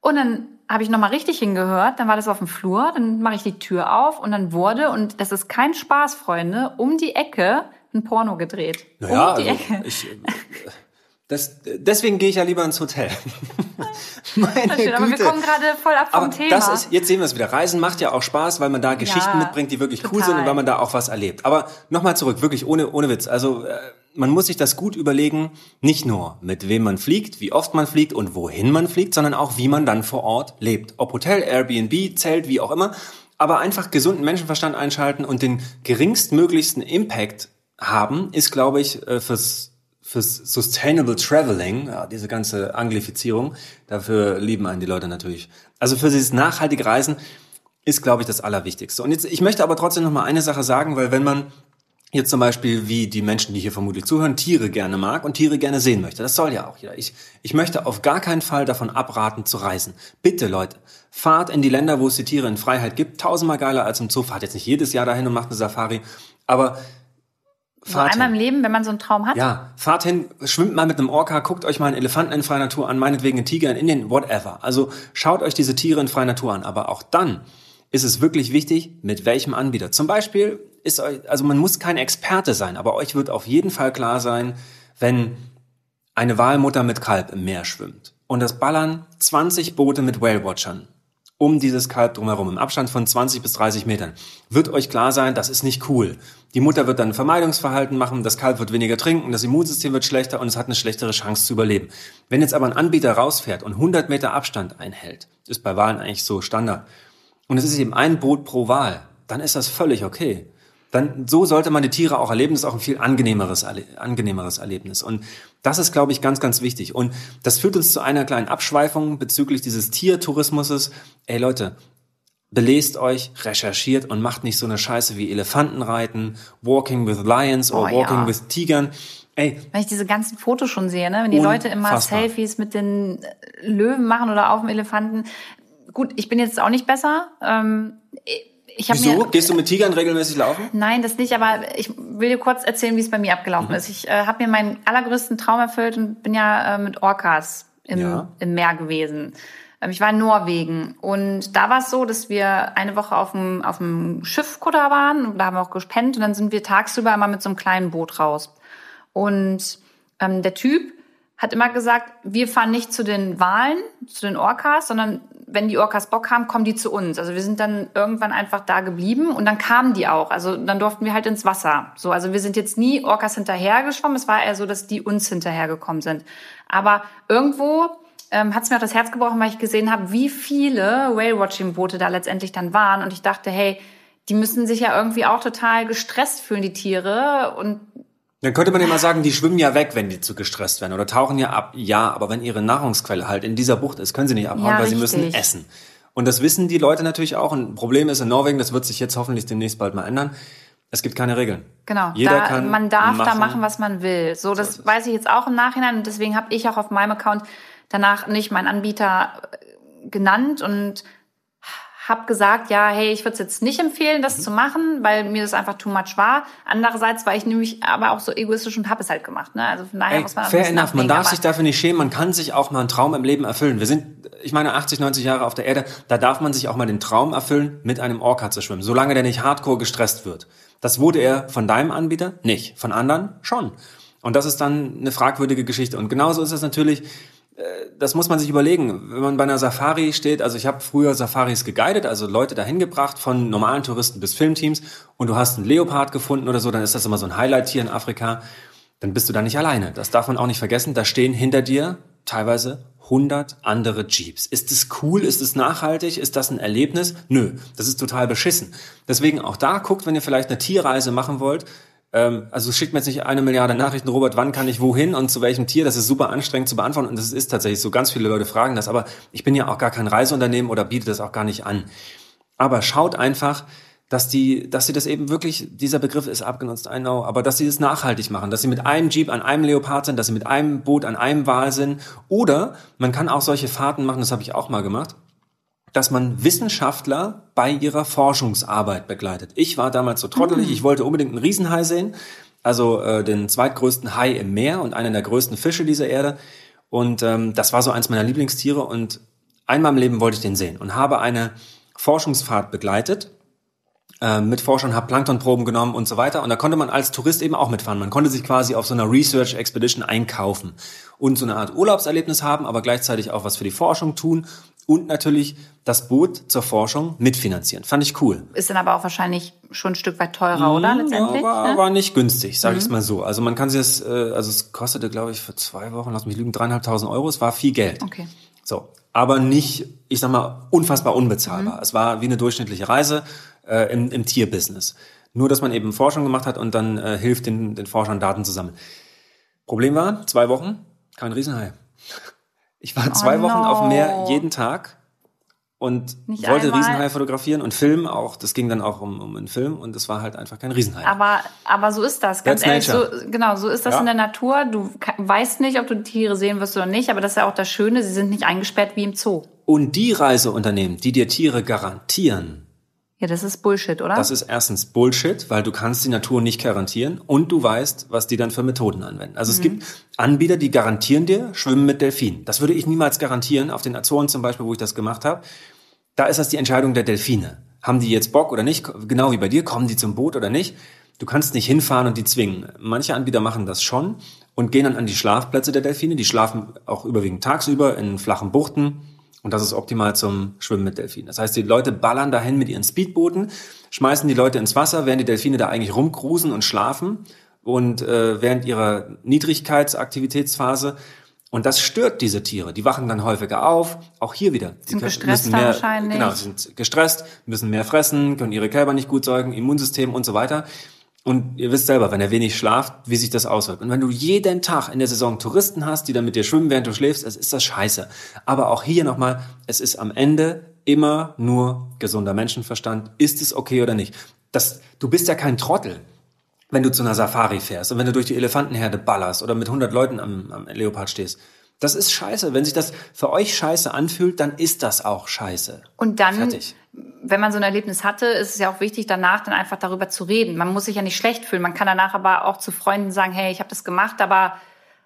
Und dann habe ich nochmal richtig hingehört, dann war das auf dem Flur, dann mache ich die Tür auf und dann wurde, und das ist kein Spaß, Freunde, um die Ecke ein Porno gedreht. Naja, um die also Ecke. Ich, das, deswegen gehe ich ja lieber ins Hotel. Meine Güte. Aber wir kommen gerade voll ab vom aber Thema. Das ist, jetzt sehen wir es wieder. Reisen macht ja auch Spaß, weil man da Geschichten ja, mitbringt, die wirklich total. cool sind und weil man da auch was erlebt. Aber nochmal zurück, wirklich ohne, ohne Witz. Also äh, man muss sich das gut überlegen, nicht nur mit wem man fliegt, wie oft man fliegt und wohin man fliegt, sondern auch wie man dann vor Ort lebt. Ob Hotel, Airbnb, Zelt, wie auch immer. Aber einfach gesunden Menschenverstand einschalten und den geringstmöglichsten Impact haben, ist, glaube ich, äh, fürs fürs Sustainable Traveling, ja, diese ganze Anglifizierung, dafür lieben einen die Leute natürlich. Also für dieses nachhaltige Reisen ist, glaube ich, das Allerwichtigste. Und jetzt, ich möchte aber trotzdem noch mal eine Sache sagen, weil wenn man jetzt zum Beispiel, wie die Menschen, die hier vermutlich zuhören, Tiere gerne mag und Tiere gerne sehen möchte. Das soll ja auch jeder. Ich, ich möchte auf gar keinen Fall davon abraten zu reisen. Bitte, Leute, fahrt in die Länder, wo es die Tiere in Freiheit gibt. Tausendmal geiler als im Zoo. Fahrt jetzt nicht jedes Jahr dahin und macht eine Safari. Aber so einmal im Leben, wenn man so einen Traum hat? Ja, fahrt hin, schwimmt mal mit einem Orca, guckt euch mal einen Elefanten in freier Natur an, meinetwegen einen Tiger in Indien, whatever. Also schaut euch diese Tiere in freier Natur an. Aber auch dann ist es wirklich wichtig, mit welchem Anbieter. Zum Beispiel ist euch, also man muss kein Experte sein, aber euch wird auf jeden Fall klar sein, wenn eine Walmutter mit Kalb im Meer schwimmt und das ballern 20 Boote mit Whale-Watchern um dieses Kalb drumherum, im Abstand von 20 bis 30 Metern, wird euch klar sein, das ist nicht cool. Die Mutter wird dann Vermeidungsverhalten machen, das Kalb wird weniger trinken, das Immunsystem wird schlechter und es hat eine schlechtere Chance zu überleben. Wenn jetzt aber ein Anbieter rausfährt und 100 Meter Abstand einhält, ist bei Wahlen eigentlich so Standard, und es ist eben ein Boot pro Wahl, dann ist das völlig okay. Dann, so sollte man die Tiere auch erleben, das ist auch ein viel angenehmeres, angenehmeres Erlebnis. Und das ist, glaube ich, ganz, ganz wichtig. Und das führt uns zu einer kleinen Abschweifung bezüglich dieses Tiertourismuses. Ey Leute, belest euch, recherchiert und macht nicht so eine Scheiße wie Elefantenreiten, Walking with Lions oder oh, Walking ja. with Tigern. Ey. Wenn ich diese ganzen Fotos schon sehe, ne? wenn die Leute immer Selfies mit den Löwen machen oder auf dem Elefanten. Gut, ich bin jetzt auch nicht besser. Ähm, ich Wieso? Mir, Gehst du mit Tigern regelmäßig laufen? Nein, das nicht, aber ich will dir kurz erzählen, wie es bei mir abgelaufen mhm. ist. Ich äh, habe mir meinen allergrößten Traum erfüllt und bin ja äh, mit Orcas im, ja. im Meer gewesen. Ähm, ich war in Norwegen und da war es so, dass wir eine Woche auf dem, auf dem Schiffkutter waren und da haben wir auch gespennt und dann sind wir tagsüber immer mit so einem kleinen Boot raus. Und ähm, der Typ hat immer gesagt, wir fahren nicht zu den Wahlen, zu den Orcas, sondern wenn die Orcas Bock haben, kommen die zu uns. Also wir sind dann irgendwann einfach da geblieben und dann kamen die auch. Also dann durften wir halt ins Wasser. So, also wir sind jetzt nie Orcas hinterhergeschwommen. Es war eher so, dass die uns hinterhergekommen sind. Aber irgendwo ähm, hat es mir auch das Herz gebrochen, weil ich gesehen habe, wie viele Whale-Watching-Boote da letztendlich dann waren. Und ich dachte, hey, die müssen sich ja irgendwie auch total gestresst fühlen, die Tiere. Und dann könnte man immer sagen, die schwimmen ja weg, wenn die zu gestresst werden oder tauchen ja ab. Ja, aber wenn ihre Nahrungsquelle halt in dieser Bucht ist, können sie nicht abhauen, ja, weil richtig. sie müssen essen. Und das wissen die Leute natürlich auch. Und ein Problem ist in Norwegen, das wird sich jetzt hoffentlich demnächst bald mal ändern. Es gibt keine Regeln. Genau. Jeder da, kann man darf machen, da machen, was man will. So, das so weiß ich jetzt auch im Nachhinein und deswegen habe ich auch auf meinem Account danach nicht meinen Anbieter äh, genannt und habe gesagt, ja, hey, ich würde es jetzt nicht empfehlen, das mhm. zu machen, weil mir das einfach too much war. Andererseits war ich nämlich aber auch so egoistisch und habe es halt gemacht. Ne? Also von daher Ey, muss man fair enough. Man darf sich dafür nicht schämen. Man kann sich auch mal einen Traum im Leben erfüllen. Wir sind, ich meine, 80, 90 Jahre auf der Erde. Da darf man sich auch mal den Traum erfüllen, mit einem Orca zu schwimmen, solange der nicht hardcore gestresst wird. Das wurde er von deinem Anbieter nicht, von anderen schon. Und das ist dann eine fragwürdige Geschichte. Und genauso ist es natürlich das muss man sich überlegen. Wenn man bei einer Safari steht, also ich habe früher Safaris geguidet, also Leute dahin gebracht, von normalen Touristen bis Filmteams, und du hast einen Leopard gefunden oder so, dann ist das immer so ein Highlight hier in Afrika. Dann bist du da nicht alleine. Das darf man auch nicht vergessen. Da stehen hinter dir teilweise 100 andere Jeeps. Ist es cool? Ist es nachhaltig? Ist das ein Erlebnis? Nö, das ist total beschissen. Deswegen auch da guckt, wenn ihr vielleicht eine Tierreise machen wollt, ähm, also schickt mir jetzt nicht eine Milliarde Nachrichten, Robert, wann kann ich wohin und zu welchem Tier? Das ist super anstrengend zu beantworten und das ist tatsächlich so. Ganz viele Leute fragen das, aber ich bin ja auch gar kein Reiseunternehmen oder biete das auch gar nicht an. Aber schaut einfach, dass die, dass sie das eben wirklich, dieser Begriff ist abgenutzt, I know, aber dass sie das nachhaltig machen, dass sie mit einem Jeep an einem Leopard sind, dass sie mit einem Boot an einem Wal sind. Oder man kann auch solche Fahrten machen, das habe ich auch mal gemacht dass man Wissenschaftler bei ihrer Forschungsarbeit begleitet. Ich war damals so trottelig, mhm. ich wollte unbedingt einen Riesenhai sehen, also äh, den zweitgrößten Hai im Meer und einen der größten Fische dieser Erde. Und ähm, das war so eins meiner Lieblingstiere und einmal im Leben wollte ich den sehen und habe eine Forschungsfahrt begleitet äh, mit Forschern, habe Planktonproben genommen und so weiter. Und da konnte man als Tourist eben auch mitfahren. Man konnte sich quasi auf so einer Research Expedition einkaufen und so eine Art Urlaubserlebnis haben, aber gleichzeitig auch was für die Forschung tun und natürlich das Boot zur Forschung mitfinanzieren. Fand ich cool. Ist dann aber auch wahrscheinlich schon ein Stück weit teurer, oder? Mhm, letztendlich? Ja, war, war nicht günstig, sage mhm. ich mal so. Also man kann sich das, äh, also es kostete, glaube ich, für zwei Wochen, lass mich lügen, dreieinhalbtausend Euro. Es war viel Geld. Okay. So, aber nicht, ich sag mal, unfassbar unbezahlbar. Mhm. Es war wie eine durchschnittliche Reise äh, im, im Tierbusiness. Nur, dass man eben Forschung gemacht hat und dann äh, hilft den, den Forschern Daten zu sammeln. Problem war, zwei Wochen, kein Riesenhai. Ich war zwei oh Wochen no. auf dem Meer jeden Tag und Nicht wollte einmal. Riesenhai fotografieren und filmen auch. Das ging dann auch um, um einen Film und es war halt einfach kein Riesenhai. Aber, aber so ist das. Ganz That's ehrlich, so, genau, so ist das ja. in der Natur. Du weißt nicht, ob du Tiere sehen wirst oder nicht, aber das ist ja auch das Schöne, sie sind nicht eingesperrt wie im Zoo. Und die Reiseunternehmen, die dir Tiere garantieren, ja, das ist Bullshit, oder? Das ist erstens Bullshit, weil du kannst die Natur nicht garantieren und du weißt, was die dann für Methoden anwenden. Also mhm. es gibt Anbieter, die garantieren dir Schwimmen mit Delfinen. Das würde ich niemals garantieren, auf den Azoren zum Beispiel, wo ich das gemacht habe. Da ist das die Entscheidung der Delfine. Haben die jetzt Bock oder nicht? Genau wie bei dir, kommen die zum Boot oder nicht? Du kannst nicht hinfahren und die zwingen. Manche Anbieter machen das schon und gehen dann an die Schlafplätze der Delfine. Die schlafen auch überwiegend tagsüber in flachen Buchten und das ist optimal zum Schwimmen mit Delfinen. Das heißt, die Leute ballern dahin mit ihren Speedbooten, schmeißen die Leute ins Wasser, während die Delfine da eigentlich rumcruisen und schlafen und äh, während ihrer Niedrigkeitsaktivitätsphase. Und das stört diese Tiere. Die wachen dann häufiger auf. Auch hier wieder. Sind gestresst mehr, wahrscheinlich. Genau, sind gestresst, müssen mehr fressen, können ihre Kälber nicht gut säugen, Immunsystem und so weiter. Und ihr wisst selber, wenn er wenig schlaft, wie sich das auswirkt. Und wenn du jeden Tag in der Saison Touristen hast, die dann mit dir schwimmen, während du schläfst, es ist das scheiße. Aber auch hier nochmal, es ist am Ende immer nur gesunder Menschenverstand. Ist es okay oder nicht? Das, du bist ja kein Trottel, wenn du zu einer Safari fährst und wenn du durch die Elefantenherde ballerst oder mit 100 Leuten am, am Leopard stehst. Das ist scheiße. Wenn sich das für euch scheiße anfühlt, dann ist das auch scheiße. Und dann, Fertig. Wenn man so ein Erlebnis hatte, ist es ja auch wichtig, danach dann einfach darüber zu reden. Man muss sich ja nicht schlecht fühlen. Man kann danach aber auch zu Freunden sagen, hey, ich habe das gemacht, aber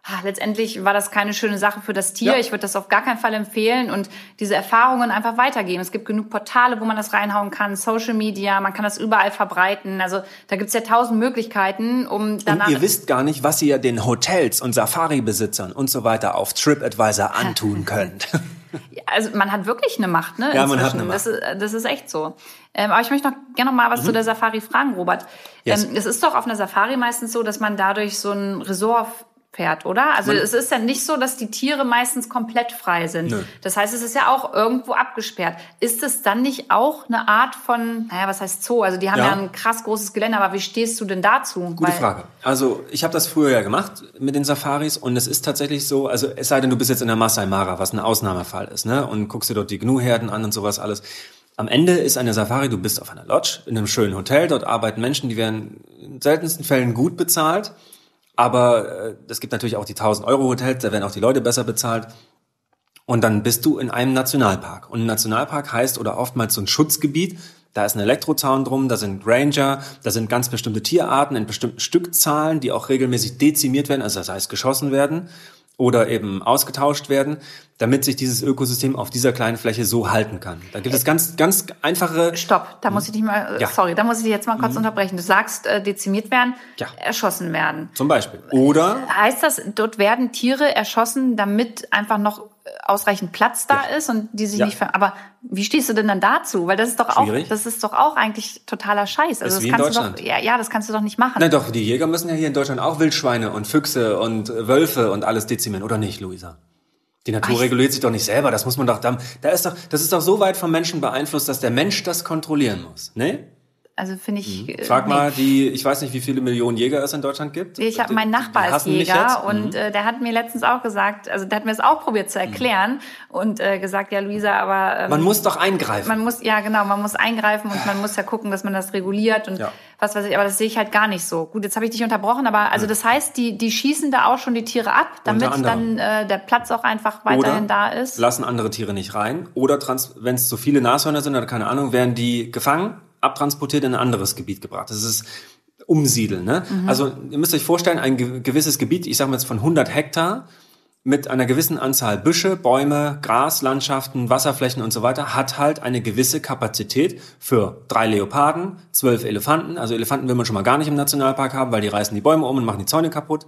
ach, letztendlich war das keine schöne Sache für das Tier. Ja. Ich würde das auf gar keinen Fall empfehlen und diese Erfahrungen einfach weitergeben. Es gibt genug Portale, wo man das reinhauen kann, Social Media, man kann das überall verbreiten. Also da gibt's ja tausend Möglichkeiten, um danach. Und ihr wisst gar nicht, was ihr den Hotels und Safari-Besitzern und so weiter auf TripAdvisor antun könnt. Also man hat wirklich eine Macht, ne? Ja, man hat eine Macht. Das ist, das ist echt so. Ähm, aber ich möchte noch gerne noch mal was zu der Safari fragen, Robert. Mhm. Yes. Ähm, es ist doch auf einer Safari meistens so, dass man dadurch so ein Resort fährt, oder? Also es ist ja nicht so, dass die Tiere meistens komplett frei sind. Nö. Das heißt, es ist ja auch irgendwo abgesperrt. Ist es dann nicht auch eine Art von, naja, was heißt Zoo? Also die haben ja, Ja. ein krass großes Gelände, aber wie stehst du denn dazu? Gute Frage. Also ich habe das früher ja gemacht mit den Safaris und es ist tatsächlich so, also es sei denn, du bist jetzt in der Masai Mara, was ein Ausnahmefall ist, ne? Und guckst dir dort die Gnu-Herden an und sowas alles. Am Ende ist eine Safari, du bist auf einer Lodge, in einem schönen Hotel, dort arbeiten Menschen, die werden in seltensten Fällen gut bezahlt. Aber äh, es gibt natürlich auch die 1000 Euro Hotels, da werden auch die Leute besser bezahlt. Und dann bist du in einem Nationalpark. Und ein Nationalpark heißt oder oftmals so ein Schutzgebiet. Da ist ein Elektrozaun drum, da sind Ranger, da sind ganz bestimmte Tierarten in bestimmten Stückzahlen, die auch regelmäßig dezimiert werden, also das heißt geschossen werden oder eben ausgetauscht werden, damit sich dieses Ökosystem auf dieser kleinen Fläche so halten kann. Da gibt es ganz, ganz einfache Stopp, da muss ich dich mal, äh, Ja. sorry, da muss ich dich jetzt mal kurz unterbrechen. Du sagst, äh, dezimiert werden, Ja. erschossen werden. zum Beispiel. Oder Heißt das, dort werden Tiere erschossen, damit einfach noch äh, ausreichend Platz da ist und die sich Ja. nicht ver Aber wie stehst du denn dann dazu? Weil das ist doch auch, Schwierig. das ist doch auch eigentlich totaler Scheiß. Also Ist das kannst du doch, ja, ja, das kannst du doch nicht machen. Na doch, die Jäger müssen ja hier in Deutschland auch Wildschweine und Füchse und äh, Wölfe und alles dezimieren, oder nicht, Luisa? Die Natur Ach, reguliert sich doch nicht selber, das muss man doch da, da ist doch, das ist doch so weit vom Menschen beeinflusst, dass der Mensch das kontrollieren muss, ne? Also finde ich. äh, Mhm. Frag nee. mal die, ich weiß nicht, wie viele Millionen Jäger es in Deutschland gibt. Ich habe mein Nachbar ist Jäger jetzt. Mhm. und äh, der hat mir letztens auch gesagt, also der hat mir das auch probiert zu erklären und äh, gesagt, ja Luisa, aber ähm, Man muss doch eingreifen. man muss ja genau, man muss eingreifen und man muss ja gucken, dass man das reguliert und Ja. was weiß ich, aber das sehe ich halt gar nicht so. Gut, jetzt habe ich dich unterbrochen, aber also das heißt, die die schießen da auch schon die Tiere ab, damit dann äh, der Platz auch einfach weiterhin da ist. lassen andere Tiere nicht rein. Oder wenn es zu viele Nashörner sind oder keine Ahnung, werden die gefangen, abtransportiert in ein anderes Gebiet gebracht. Das ist Umsiedeln. Ne? Mhm. Also ihr müsst euch vorstellen, ein ge gewisses Gebiet, ich sage mal jetzt von 100 Hektar, mit einer gewissen Anzahl Büsche, Bäume, Graslandschaften, Wasserflächen und so weiter, hat halt eine gewisse Kapazität für drei Leoparden, zwölf Elefanten. Also Elefanten will man schon mal gar nicht im Nationalpark haben, weil die reißen die Bäume um und machen die Zäune kaputt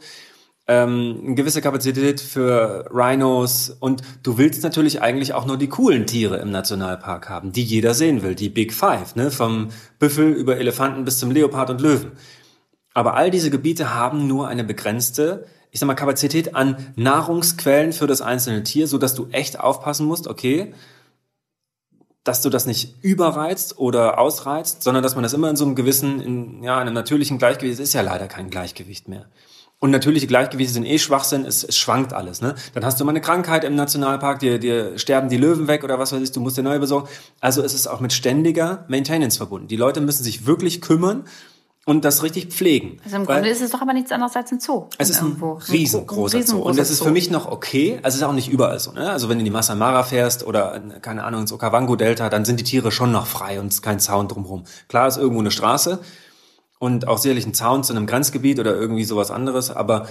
ähm, eine gewisse Kapazität für Rhinos und du willst natürlich eigentlich auch nur die coolen Tiere im Nationalpark haben, die jeder sehen will, die Big Five, ne? vom Büffel über Elefanten bis zum Leopard und Löwen. Aber all diese Gebiete haben nur eine begrenzte, ich sag mal, Kapazität an Nahrungsquellen für das einzelne Tier, so dass du echt aufpassen musst, okay, dass du das nicht überreizt oder ausreizt, sondern dass man das immer in so einem gewissen, in, ja, einem natürlichen Gleichgewicht, es ist ja leider kein Gleichgewicht mehr. Und natürliche Gleichgewichte sind eh Schwachsinn, es, es schwankt alles. Ne? Dann hast du mal eine Krankheit im Nationalpark, dir, dir sterben die Löwen weg oder was weiß ich, du musst dir neue besorgen. Also es ist auch mit ständiger Maintenance verbunden. Die Leute müssen sich wirklich kümmern und das richtig pflegen. Also im Grunde ist es doch aber nichts anderes als ein Zoo. es ist ein irgendwo. riesengroßer Zoo. Und das ist für mich noch okay. Also es ist auch nicht überall so. Ne? Also wenn du in die Masai Mara fährst oder, in, keine Ahnung, ins Okavango-Delta, dann sind die Tiere schon noch frei und es ist kein Zaun drumherum. Klar ist irgendwo eine Straße und auch sicherlich ein Zaun zu einem Grenzgebiet oder irgendwie sowas anderes, aber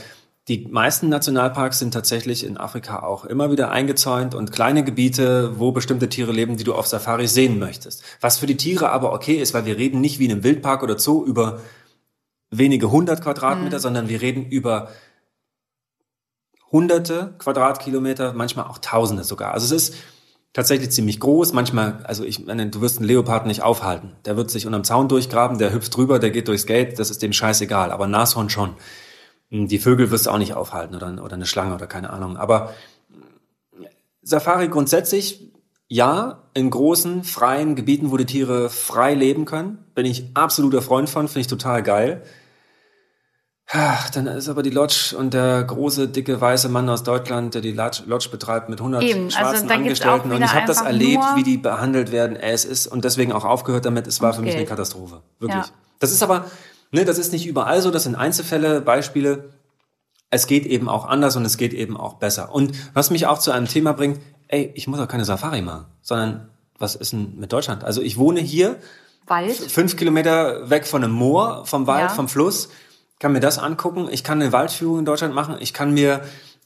die meisten Nationalparks sind tatsächlich in Afrika auch immer wieder eingezäunt und kleine Gebiete, wo bestimmte Tiere leben, die du auf Safari sehen möchtest. Was für die Tiere aber okay ist, weil wir reden nicht wie in einem Wildpark oder Zoo über wenige hundert Quadratmeter, sondern wir reden über hunderte Quadratkilometer, manchmal auch Tausende sogar. Also es ist tatsächlich ziemlich groß. Manchmal, also ich meine, du wirst einen Leopard nicht aufhalten. Der wird sich unterm Zaun durchgraben, der hüpft drüber, der geht durchs Gate, das ist dem scheißegal. Aber Nashorn schon. Die Vögel wirst du auch nicht aufhalten oder, oder eine Schlange oder keine Ahnung. Aber Safari grundsätzlich, ja, in großen, freien Gebieten, wo die Tiere frei leben können, bin ich absoluter Freund von, finde ich total geil. Dann ist aber die Lodge und der große, dicke, weiße Mann aus Deutschland, der die Lodge, betreibt mit 100 Eben, also schwarzen auch Angestellten. Und ich habe das erlebt, wie die behandelt werden. Es ist und deswegen auch aufgehört damit. Es war für mich eine. Katastrophe. Wirklich. Ja. Das ist aber, ne, das ist nicht überall so. Das sind Einzelfälle, Beispiele. Es geht eben auch anders und es geht eben auch besser. Und was mich auch zu einem Thema bringt, ey, ich muss auch keine Safari machen, sondern was ist denn mit Deutschland? Also ich wohne hier Wald. fünf Kilometer weg von einem Moor, vom Wald, Ja. vom Fluss. Kann mir das angucken. Ich kann eine Waldführung in Deutschland machen. Ich kann mir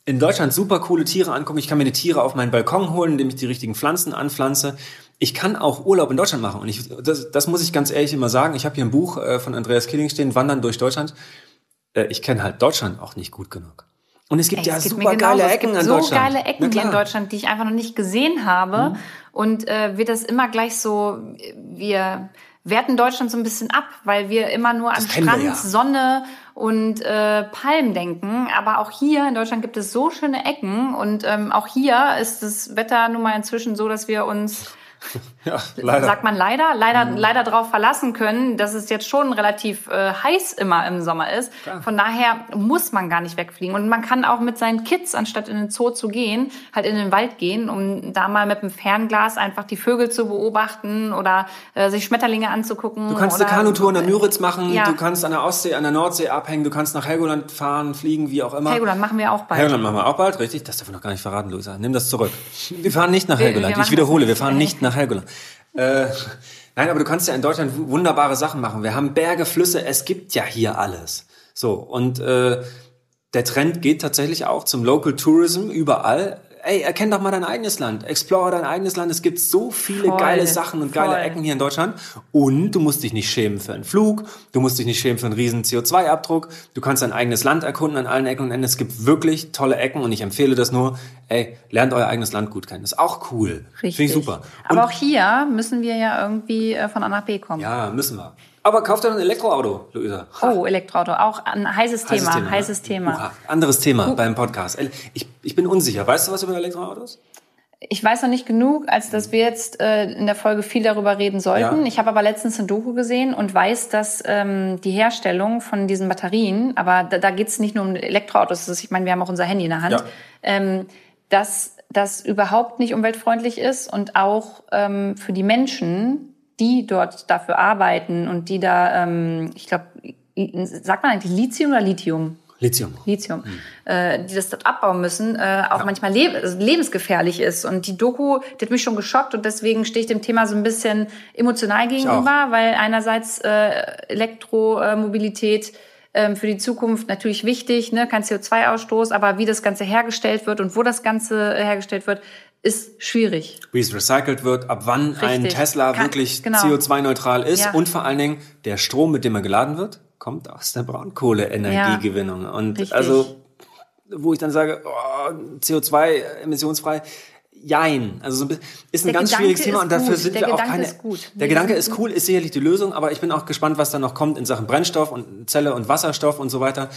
in Deutschland super coole Tiere angucken. Ich kann mir die Tiere auf meinen Balkon holen, indem ich die richtigen Pflanzen anpflanze. Ich kann auch Urlaub in Deutschland machen. Und ich, das, das muss ich ganz ehrlich immer sagen. Ich habe hier ein Buch äh, von Andreas Killing stehen, Wandern durch Deutschland. Äh, ich kenne halt Deutschland auch nicht gut genug. Und es gibt Ey, ja es gibt super geile Ecken in so Deutschland. So geile Ecken hier in Deutschland, die ich einfach noch nicht gesehen habe. Mhm. Und äh, wird das immer gleich so, wir werten Deutschland so ein bisschen ab, weil wir immer nur an Strand, ja. Sonne und äh, Palmen denken. Aber auch hier in Deutschland gibt es so schöne Ecken und ähm, auch hier ist das Wetter nun mal inzwischen so, dass wir uns ja, leider. sagt man leider, leider, mhm. leider darauf verlassen können, dass es jetzt schon relativ äh, heiß immer im Sommer ist. Klar. Von daher muss man gar nicht wegfliegen. Und man kann auch mit seinen Kids, anstatt in den Zoo zu gehen, halt in den Wald gehen, um da mal mit dem Fernglas einfach die Vögel zu beobachten oder äh, sich Schmetterlinge anzugucken. Du kannst eine Kanutour in der Müritz machen, ja. du kannst an der Ostsee, an der Nordsee abhängen, du kannst nach Helgoland fahren, fliegen, wie auch immer. Helgoland machen wir auch bald. Helgoland machen wir auch bald, richtig? Das darf ich noch gar nicht verraten, Luisa. Nimm das zurück. Wir fahren nicht nach Helgoland. Ich wiederhole, wir fahren nicht nach Helgoland. Äh, nein, aber du kannst ja in Deutschland wunderbare Sachen machen. Wir haben Berge, Flüsse, es gibt ja hier alles. So, und äh, der Trend geht tatsächlich auch zum Local Tourism überall ey, erkenn doch mal dein eigenes Land, explore dein eigenes Land. Es gibt so viele voll, geile Sachen und geile Ecken hier in Deutschland. Und du musst dich nicht schämen für einen Flug, du musst dich nicht schämen für einen riesen CO2-Abdruck. Du kannst dein eigenes Land erkunden an allen Ecken und Enden. Es gibt wirklich tolle Ecken und ich empfehle das nur. Ey, lernt euer eigenes Land gut kennen. Das ist auch cool. Richtig. Finde ich super. Und Aber auch hier müssen wir ja irgendwie äh, von A nach B kommen. Ja, müssen wir. Aber kauft doch ein Elektroauto, Luisa. Oh, Elektroauto, auch ein heißes, heißes Thema. Thema. Heißes Thema. Uha. Anderes Thema uh. beim Podcast. Ich, ich bin unsicher. Weißt du was über Elektroautos? Ich weiß noch nicht genug, als dass wir jetzt äh, in der Folge viel darüber reden sollten. Ja. Ich habe aber letztens ein Doku gesehen und weiß, dass ähm, die Herstellung von diesen Batterien, aber da, da geht es nicht nur um Elektroautos, ist, ich meine, wir haben auch unser Handy in der Hand, ja. ähm, dass das überhaupt nicht umweltfreundlich ist und auch ähm, für die Menschen die dort dafür arbeiten und die da, ähm, ich glaube, sagt man eigentlich Lithium oder Lithium? Lithium. Lithium. Mhm. Äh, die das dort abbauen müssen, äh, auch ja. manchmal leb also lebensgefährlich ist. Und die Doku, die hat mich schon geschockt und deswegen stehe ich dem Thema so ein bisschen emotional gegenüber, weil einerseits äh, Elektromobilität äh, für die Zukunft natürlich wichtig, ne, kein CO2-Ausstoß, aber wie das Ganze hergestellt wird und wo das Ganze hergestellt wird, ist schwierig. Wie es recycelt wird, ab wann Richtig. ein Tesla Kann, wirklich genau. CO2-neutral ist ja. und vor allen Dingen der Strom, mit dem er geladen wird, kommt aus der Braunkohleenergiegewinnung. Ja. Und Richtig. also, wo ich dann sage, oh, CO2 emissionsfrei, Jein. Also so ein ist ein der ganz Gedanke schwieriges Thema und dafür gut. sind der wir Gedanke auch keine. Ist gut. Der Gedanke ist cool, ist sicherlich die Lösung, aber ich bin auch gespannt, was da noch kommt in Sachen Brennstoff und Zelle und Wasserstoff und so weiter.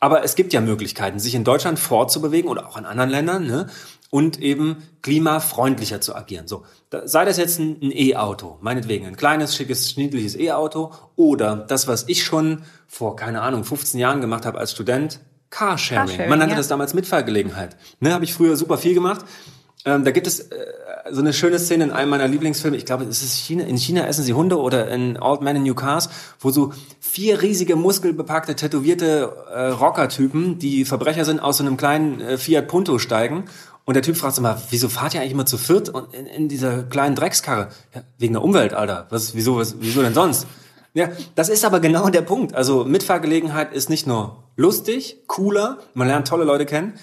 Aber es gibt ja Möglichkeiten, sich in Deutschland fortzubewegen oder auch in anderen Ländern, ne? Und eben klimafreundlicher zu agieren. So, da, sei das jetzt ein E-Auto, meinetwegen ein kleines, schickes, niedliches E-Auto oder das, was ich schon vor, keine Ahnung, 15 Jahren gemacht habe als Student, Carsharing. Carsharing Man nannte ja. das damals Mitfahrgelegenheit. Ne, habe ich früher super viel gemacht. Ähm, da gibt es äh, so eine schöne Szene in einem meiner Lieblingsfilme. Ich glaube, es ist China. In China essen sie Hunde oder in Old Man in New Cars, wo so vier riesige muskelbepackte, tätowierte äh, Rockertypen, die Verbrecher sind, aus so einem kleinen äh, Fiat Punto steigen und der Typ fragt sich mal, wieso fahrt ihr eigentlich immer zu viert und in, in dieser kleinen Dreckskarre? Ja, wegen der Umwelt, Alter. Was, wieso, was, wieso denn sonst? Ja, das ist aber genau der Punkt. Also Mitfahrgelegenheit ist nicht nur lustig, cooler, man lernt tolle Leute kennen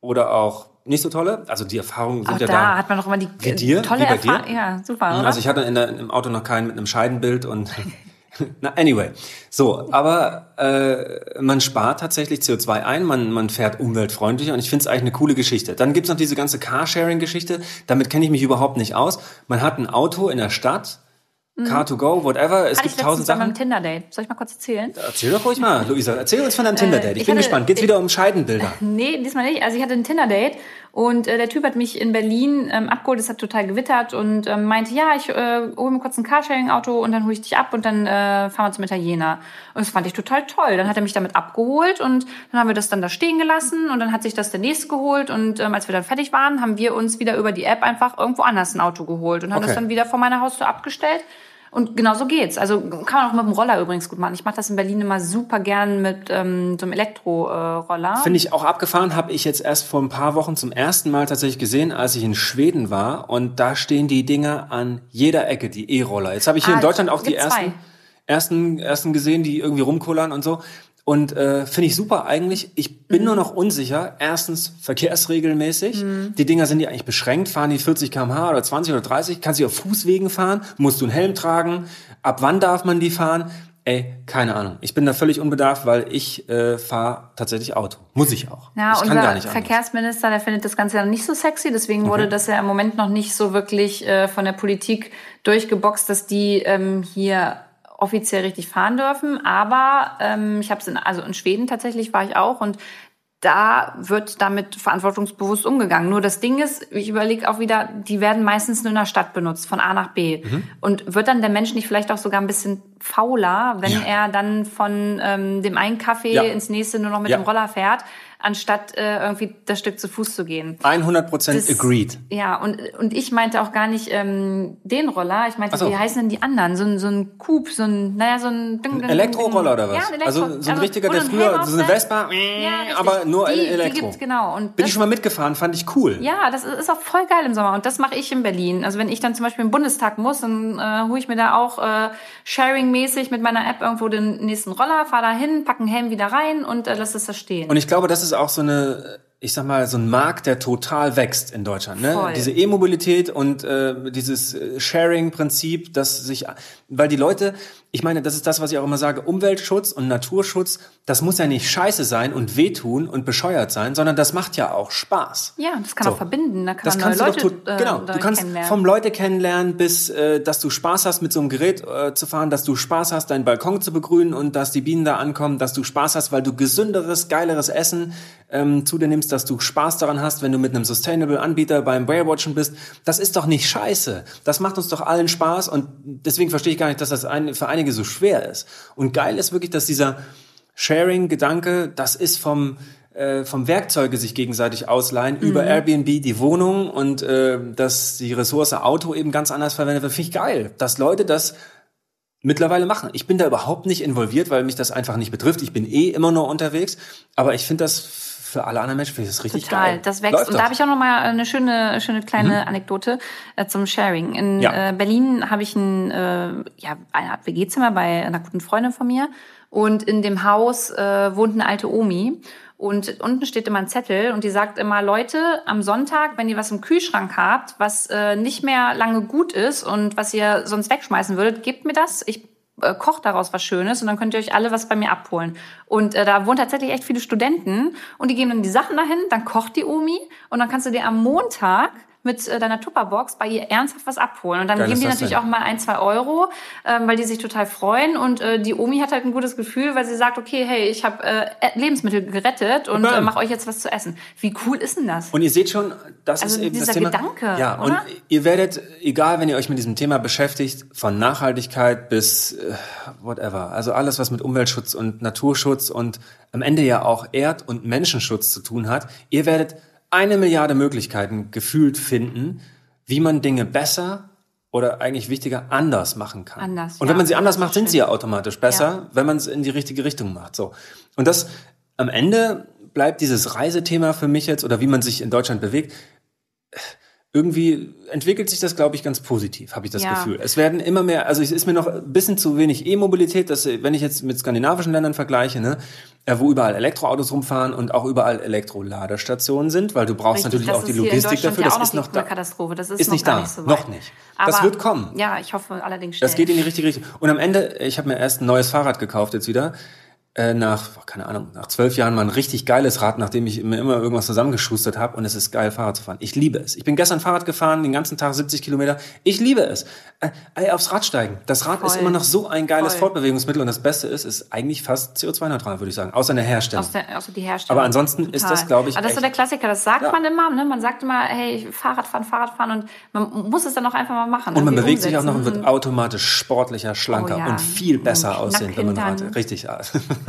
oder auch nicht so tolle. Also die Erfahrungen sind auch ja da. Da hat man noch immer die wie dir, tolle Erfahrung. Ja, super. Oder? Also ich hatte in der, im Auto noch keinen mit einem Scheidenbild und Na, anyway. So, aber äh, man spart tatsächlich CO2 ein, man, man fährt umweltfreundlicher und ich finde es eigentlich eine coole Geschichte. Dann gibt's noch diese ganze Carsharing-Geschichte, damit kenne ich mich überhaupt nicht aus. Man hat ein Auto in der Stadt, Mhm. Car2Go, whatever. Es hatte gibt tausend Sachen. Bei meinem Tinder-Date. Soll ich mal kurz erzählen? Erzähl doch ruhig mal, Luisa. Erzähl uns von deinem Tinder-Date. Ich, ich bin hatte, gespannt. Geht's wieder um Scheidenbilder? Nee, diesmal nicht. Also ich hatte ein Tinder-Date und äh, der Typ hat mich in Berlin ähm, abgeholt. Es hat total gewittert und ähm, meinte, ja, ich äh, hole mir kurz ein Carsharing-Auto und dann hole ich dich ab und dann äh, fahren wir zum Italiener. Und das fand ich total toll. Dann hat er mich damit abgeholt und dann haben wir das dann da stehen gelassen und dann hat sich das der nächste geholt und ähm, als wir dann fertig waren, haben wir uns wieder über die App einfach irgendwo anders ein Auto geholt und haben okay. das dann wieder vor meiner Haustür abgestellt. Und genau so geht's. Also kann man auch mit dem Roller übrigens gut machen. Ich mache das in Berlin immer super gern mit ähm, so einem Elektroroller. Äh, Finde ich auch abgefahren. Habe ich jetzt erst vor ein paar Wochen zum ersten Mal tatsächlich gesehen, als ich in Schweden war. Und da stehen die Dinger an jeder Ecke, die E-Roller. Jetzt habe ich hier ah, in Deutschland auch die ersten, ersten, ersten gesehen, die irgendwie rumkullern und so. Und äh, finde ich super eigentlich. Ich bin mhm. nur noch unsicher. Erstens verkehrsregelmäßig. Mhm. Die Dinger sind die eigentlich beschränkt. Fahren die 40 km/h oder 20 oder 30? Kannst du auf Fußwegen fahren? Musst du einen Helm tragen? Ab wann darf man die fahren? Ey, keine Ahnung. Ich bin da völlig unbedarft, weil ich äh, fahre tatsächlich Auto. Muss ich auch. Ja, ich unser Verkehrsminister, der findet das Ganze ja nicht so sexy. Deswegen okay. wurde das ja im Moment noch nicht so wirklich äh, von der Politik durchgeboxt, dass die ähm, hier offiziell richtig fahren dürfen. Aber ähm, ich habe es in, also in Schweden tatsächlich war ich auch und da wird damit verantwortungsbewusst umgegangen. Nur das Ding ist, ich überlege auch wieder, die werden meistens nur in der Stadt benutzt, von A nach B. Mhm. Und wird dann der Mensch nicht vielleicht auch sogar ein bisschen fauler, wenn ja. er dann von ähm, dem einen Café ja. ins nächste nur noch mit ja. dem Roller fährt? Anstatt äh, irgendwie das Stück zu Fuß zu gehen. 100 Prozent agreed. Ja, und, und ich meinte auch gar nicht ähm, den Roller, ich meinte, so. wie heißen denn die anderen? So ein, so ein Coupe, so ein, naja, so ein... Ding, ein Elektroroller oder was? Ja, ein Elektro also so ein also, richtiger, der früher, so eine Vespa, ja, aber nur die, Elektro. Die gibt's, genau. Und Bin das, ich schon mal mitgefahren, fand ich cool. Ja, das ist auch voll geil im Sommer und das mache ich in Berlin. Also wenn ich dann zum Beispiel im Bundestag muss, dann äh, hole ich mir da auch äh, Sharing-mäßig mit meiner App irgendwo den nächsten Roller, fahre da hin, pack einen Helm wieder rein und äh, lass es da stehen. Und ich glaube, das ist auch so eine ich sag mal, so ein Markt, der total wächst in Deutschland. Ne? Voll. Diese E-Mobilität und äh, dieses äh, Sharing-Prinzip, dass sich, weil die Leute, ich meine, das ist das, was ich auch immer sage, Umweltschutz und Naturschutz, das muss ja nicht scheiße sein und wehtun und bescheuert sein, sondern das macht ja auch Spaß. Ja, das kann so. auch verbinden. Da kann das man neue Leute doch, äh, Genau, du kannst vom Leute kennenlernen bis, äh, dass du Spaß hast, mit so einem Gerät äh, zu fahren, dass du Spaß hast, deinen Balkon zu begrünen und dass die Bienen da ankommen, dass du Spaß hast, weil du gesünderes, geileres Essen ähm, zu dir nimmst, dass du Spaß daran hast, wenn du mit einem Sustainable Anbieter beim Whale-Watchen bist. Das ist doch nicht scheiße. Das macht uns doch allen Spaß und deswegen verstehe ich gar nicht, dass das ein, für einige so schwer ist. Und geil ist wirklich, dass dieser Sharing-Gedanke, das ist vom äh, vom Werkzeuge sich gegenseitig ausleihen mhm. über Airbnb die Wohnung und äh, dass die Ressource Auto eben ganz anders verwendet wird. Finde ich geil, dass Leute das mittlerweile machen. Ich bin da überhaupt nicht involviert, weil mich das einfach nicht betrifft. Ich bin eh immer nur unterwegs, aber ich finde das für alle anderen Menschen das richtig Total, geil. das wächst. Läuft und doch. da habe ich auch noch mal eine schöne, schöne kleine mhm. Anekdote äh, zum Sharing. In ja. äh, Berlin habe ich ein, äh, ja, Art WG-Zimmer bei einer guten Freundin von mir. Und in dem Haus äh, wohnt eine alte Omi. Und unten steht immer ein Zettel und die sagt immer, Leute, am Sonntag, wenn ihr was im Kühlschrank habt, was äh, nicht mehr lange gut ist und was ihr sonst wegschmeißen würdet, gebt mir das. Ich äh, kocht daraus was Schönes und dann könnt ihr euch alle was bei mir abholen. Und äh, da wohnen tatsächlich echt viele Studenten und die geben dann die Sachen dahin, dann kocht die Omi und dann kannst du dir am Montag mit äh, deiner Tupperbox bei ihr ernsthaft was abholen. Und dann Geil geben die natürlich denn? auch mal ein, zwei Euro, ähm, weil die sich total freuen. Und äh, die Omi hat halt ein gutes Gefühl, weil sie sagt, okay, hey, ich habe äh, Lebensmittel gerettet und äh, mache euch jetzt was zu essen. Wie cool ist denn das? Und ihr seht schon, das also ist eben dieser das Thema. Gedanke, ja, oder? und ihr werdet, egal, wenn ihr euch mit diesem Thema beschäftigt, von Nachhaltigkeit bis äh, whatever, also alles, was mit Umweltschutz und Naturschutz und am Ende ja auch Erd- und Menschenschutz zu tun hat, ihr werdet eine Milliarde Möglichkeiten gefühlt finden, wie man Dinge besser oder eigentlich wichtiger anders machen kann. Anders, und wenn ja, man sie anders macht, sind sie ja automatisch besser, ja. wenn man es in die richtige Richtung macht. So. Und das am Ende bleibt dieses Reisethema für mich jetzt oder wie man sich in Deutschland bewegt irgendwie entwickelt sich das, glaube ich, ganz positiv, habe ich das ja. Gefühl. Es werden immer mehr, also es ist mir noch ein bisschen zu wenig E-Mobilität, dass wenn ich jetzt mit skandinavischen Ländern vergleiche, ne, äh, wo überall Elektroautos rumfahren und auch überall Elektroladestationen sind, weil du brauchst Richtig, natürlich auch die Logistik dafür. das ja ist noch da. Katastrophe. Das ist, ist nicht da, nicht, so noch nicht. Aber das wird kommen. Ja, ich hoffe allerdings schnell. Das geht in die richtige Richtung. Und am Ende, ich habe mir erst ein neues Fahrrad gekauft jetzt wieder äh, nach, keine Ahnung, nach zwölf Jahren mal ein richtig geiles Rad, nachdem ich mir immer irgendwas zusammengeschustert habe und es ist geil, Fahrrad zu fahren. Ich liebe es. Ich bin gestern Fahrrad gefahren, den ganzen Tag 70 Kilometer. Ich liebe es. Äh, ey, aufs Rad steigen. Das Rad Voll. ist immer noch so ein geiles Voll. Fortbewegungsmittel und das Beste ist, ist eigentlich fast CO2-neutral, würde ich sagen. Außer der Herstellung. Aus der, außer die Herstellung. Aber ansonsten Total. ist das, glaube ich. Aber das ist so der Klassiker, das sagt ja. man immer, ne? Man sagt immer, hey, Fahrradfahren, Fahrradfahren und man muss es dann auch einfach mal machen. Und man bewegt umsetzen. sich auch noch und wird automatisch sportlicher, schlanker oh, ja. und viel besser und aussehen, wenn man Rad. Richtig.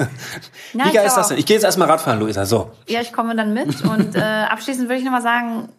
Na, Wie geil ist das denn? Ich gehe jetzt erstmal Radfahren, Luisa. So. Ja, ich komme dann mit. Und äh, abschließend würde ich nochmal sagen,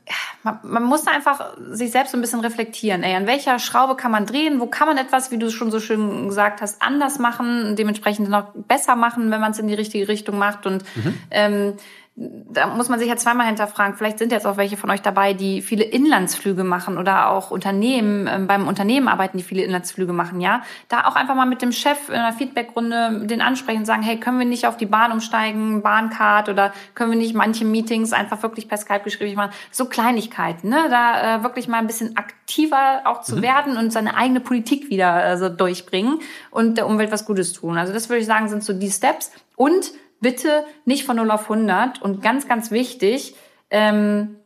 man, man muss da einfach sich selbst so ein bisschen reflektieren. Ey, an welcher Schraube kann man drehen? Wo kann man etwas, wie du es schon so schön gesagt hast, anders machen? Dementsprechend noch besser machen, wenn man es in die richtige Richtung macht. Und mhm. ähm, da muss man sich ja zweimal hinterfragen. Vielleicht sind jetzt auch welche von euch dabei, die viele Inlandsflüge machen oder auch Unternehmen, äh, beim Unternehmen arbeiten, die viele Inlandsflüge machen, ja. Da auch einfach mal mit dem Chef in einer Feedbackrunde den ansprechen und sagen, hey, können wir nicht auf die Bahn umsteigen, Bahncard oder können wir nicht manche Meetings einfach wirklich per Skype geschrieben machen? So Kleinigkeiten, ne? Da äh, wirklich mal ein bisschen aktiver auch zu mhm. werden und seine eigene Politik wieder äh, so durchbringen und der Umwelt was Gutes tun. Also das würde ich sagen, sind so die Steps. Und bitte nicht von 0 auf 100 und ganz, ganz wichtig, ähm,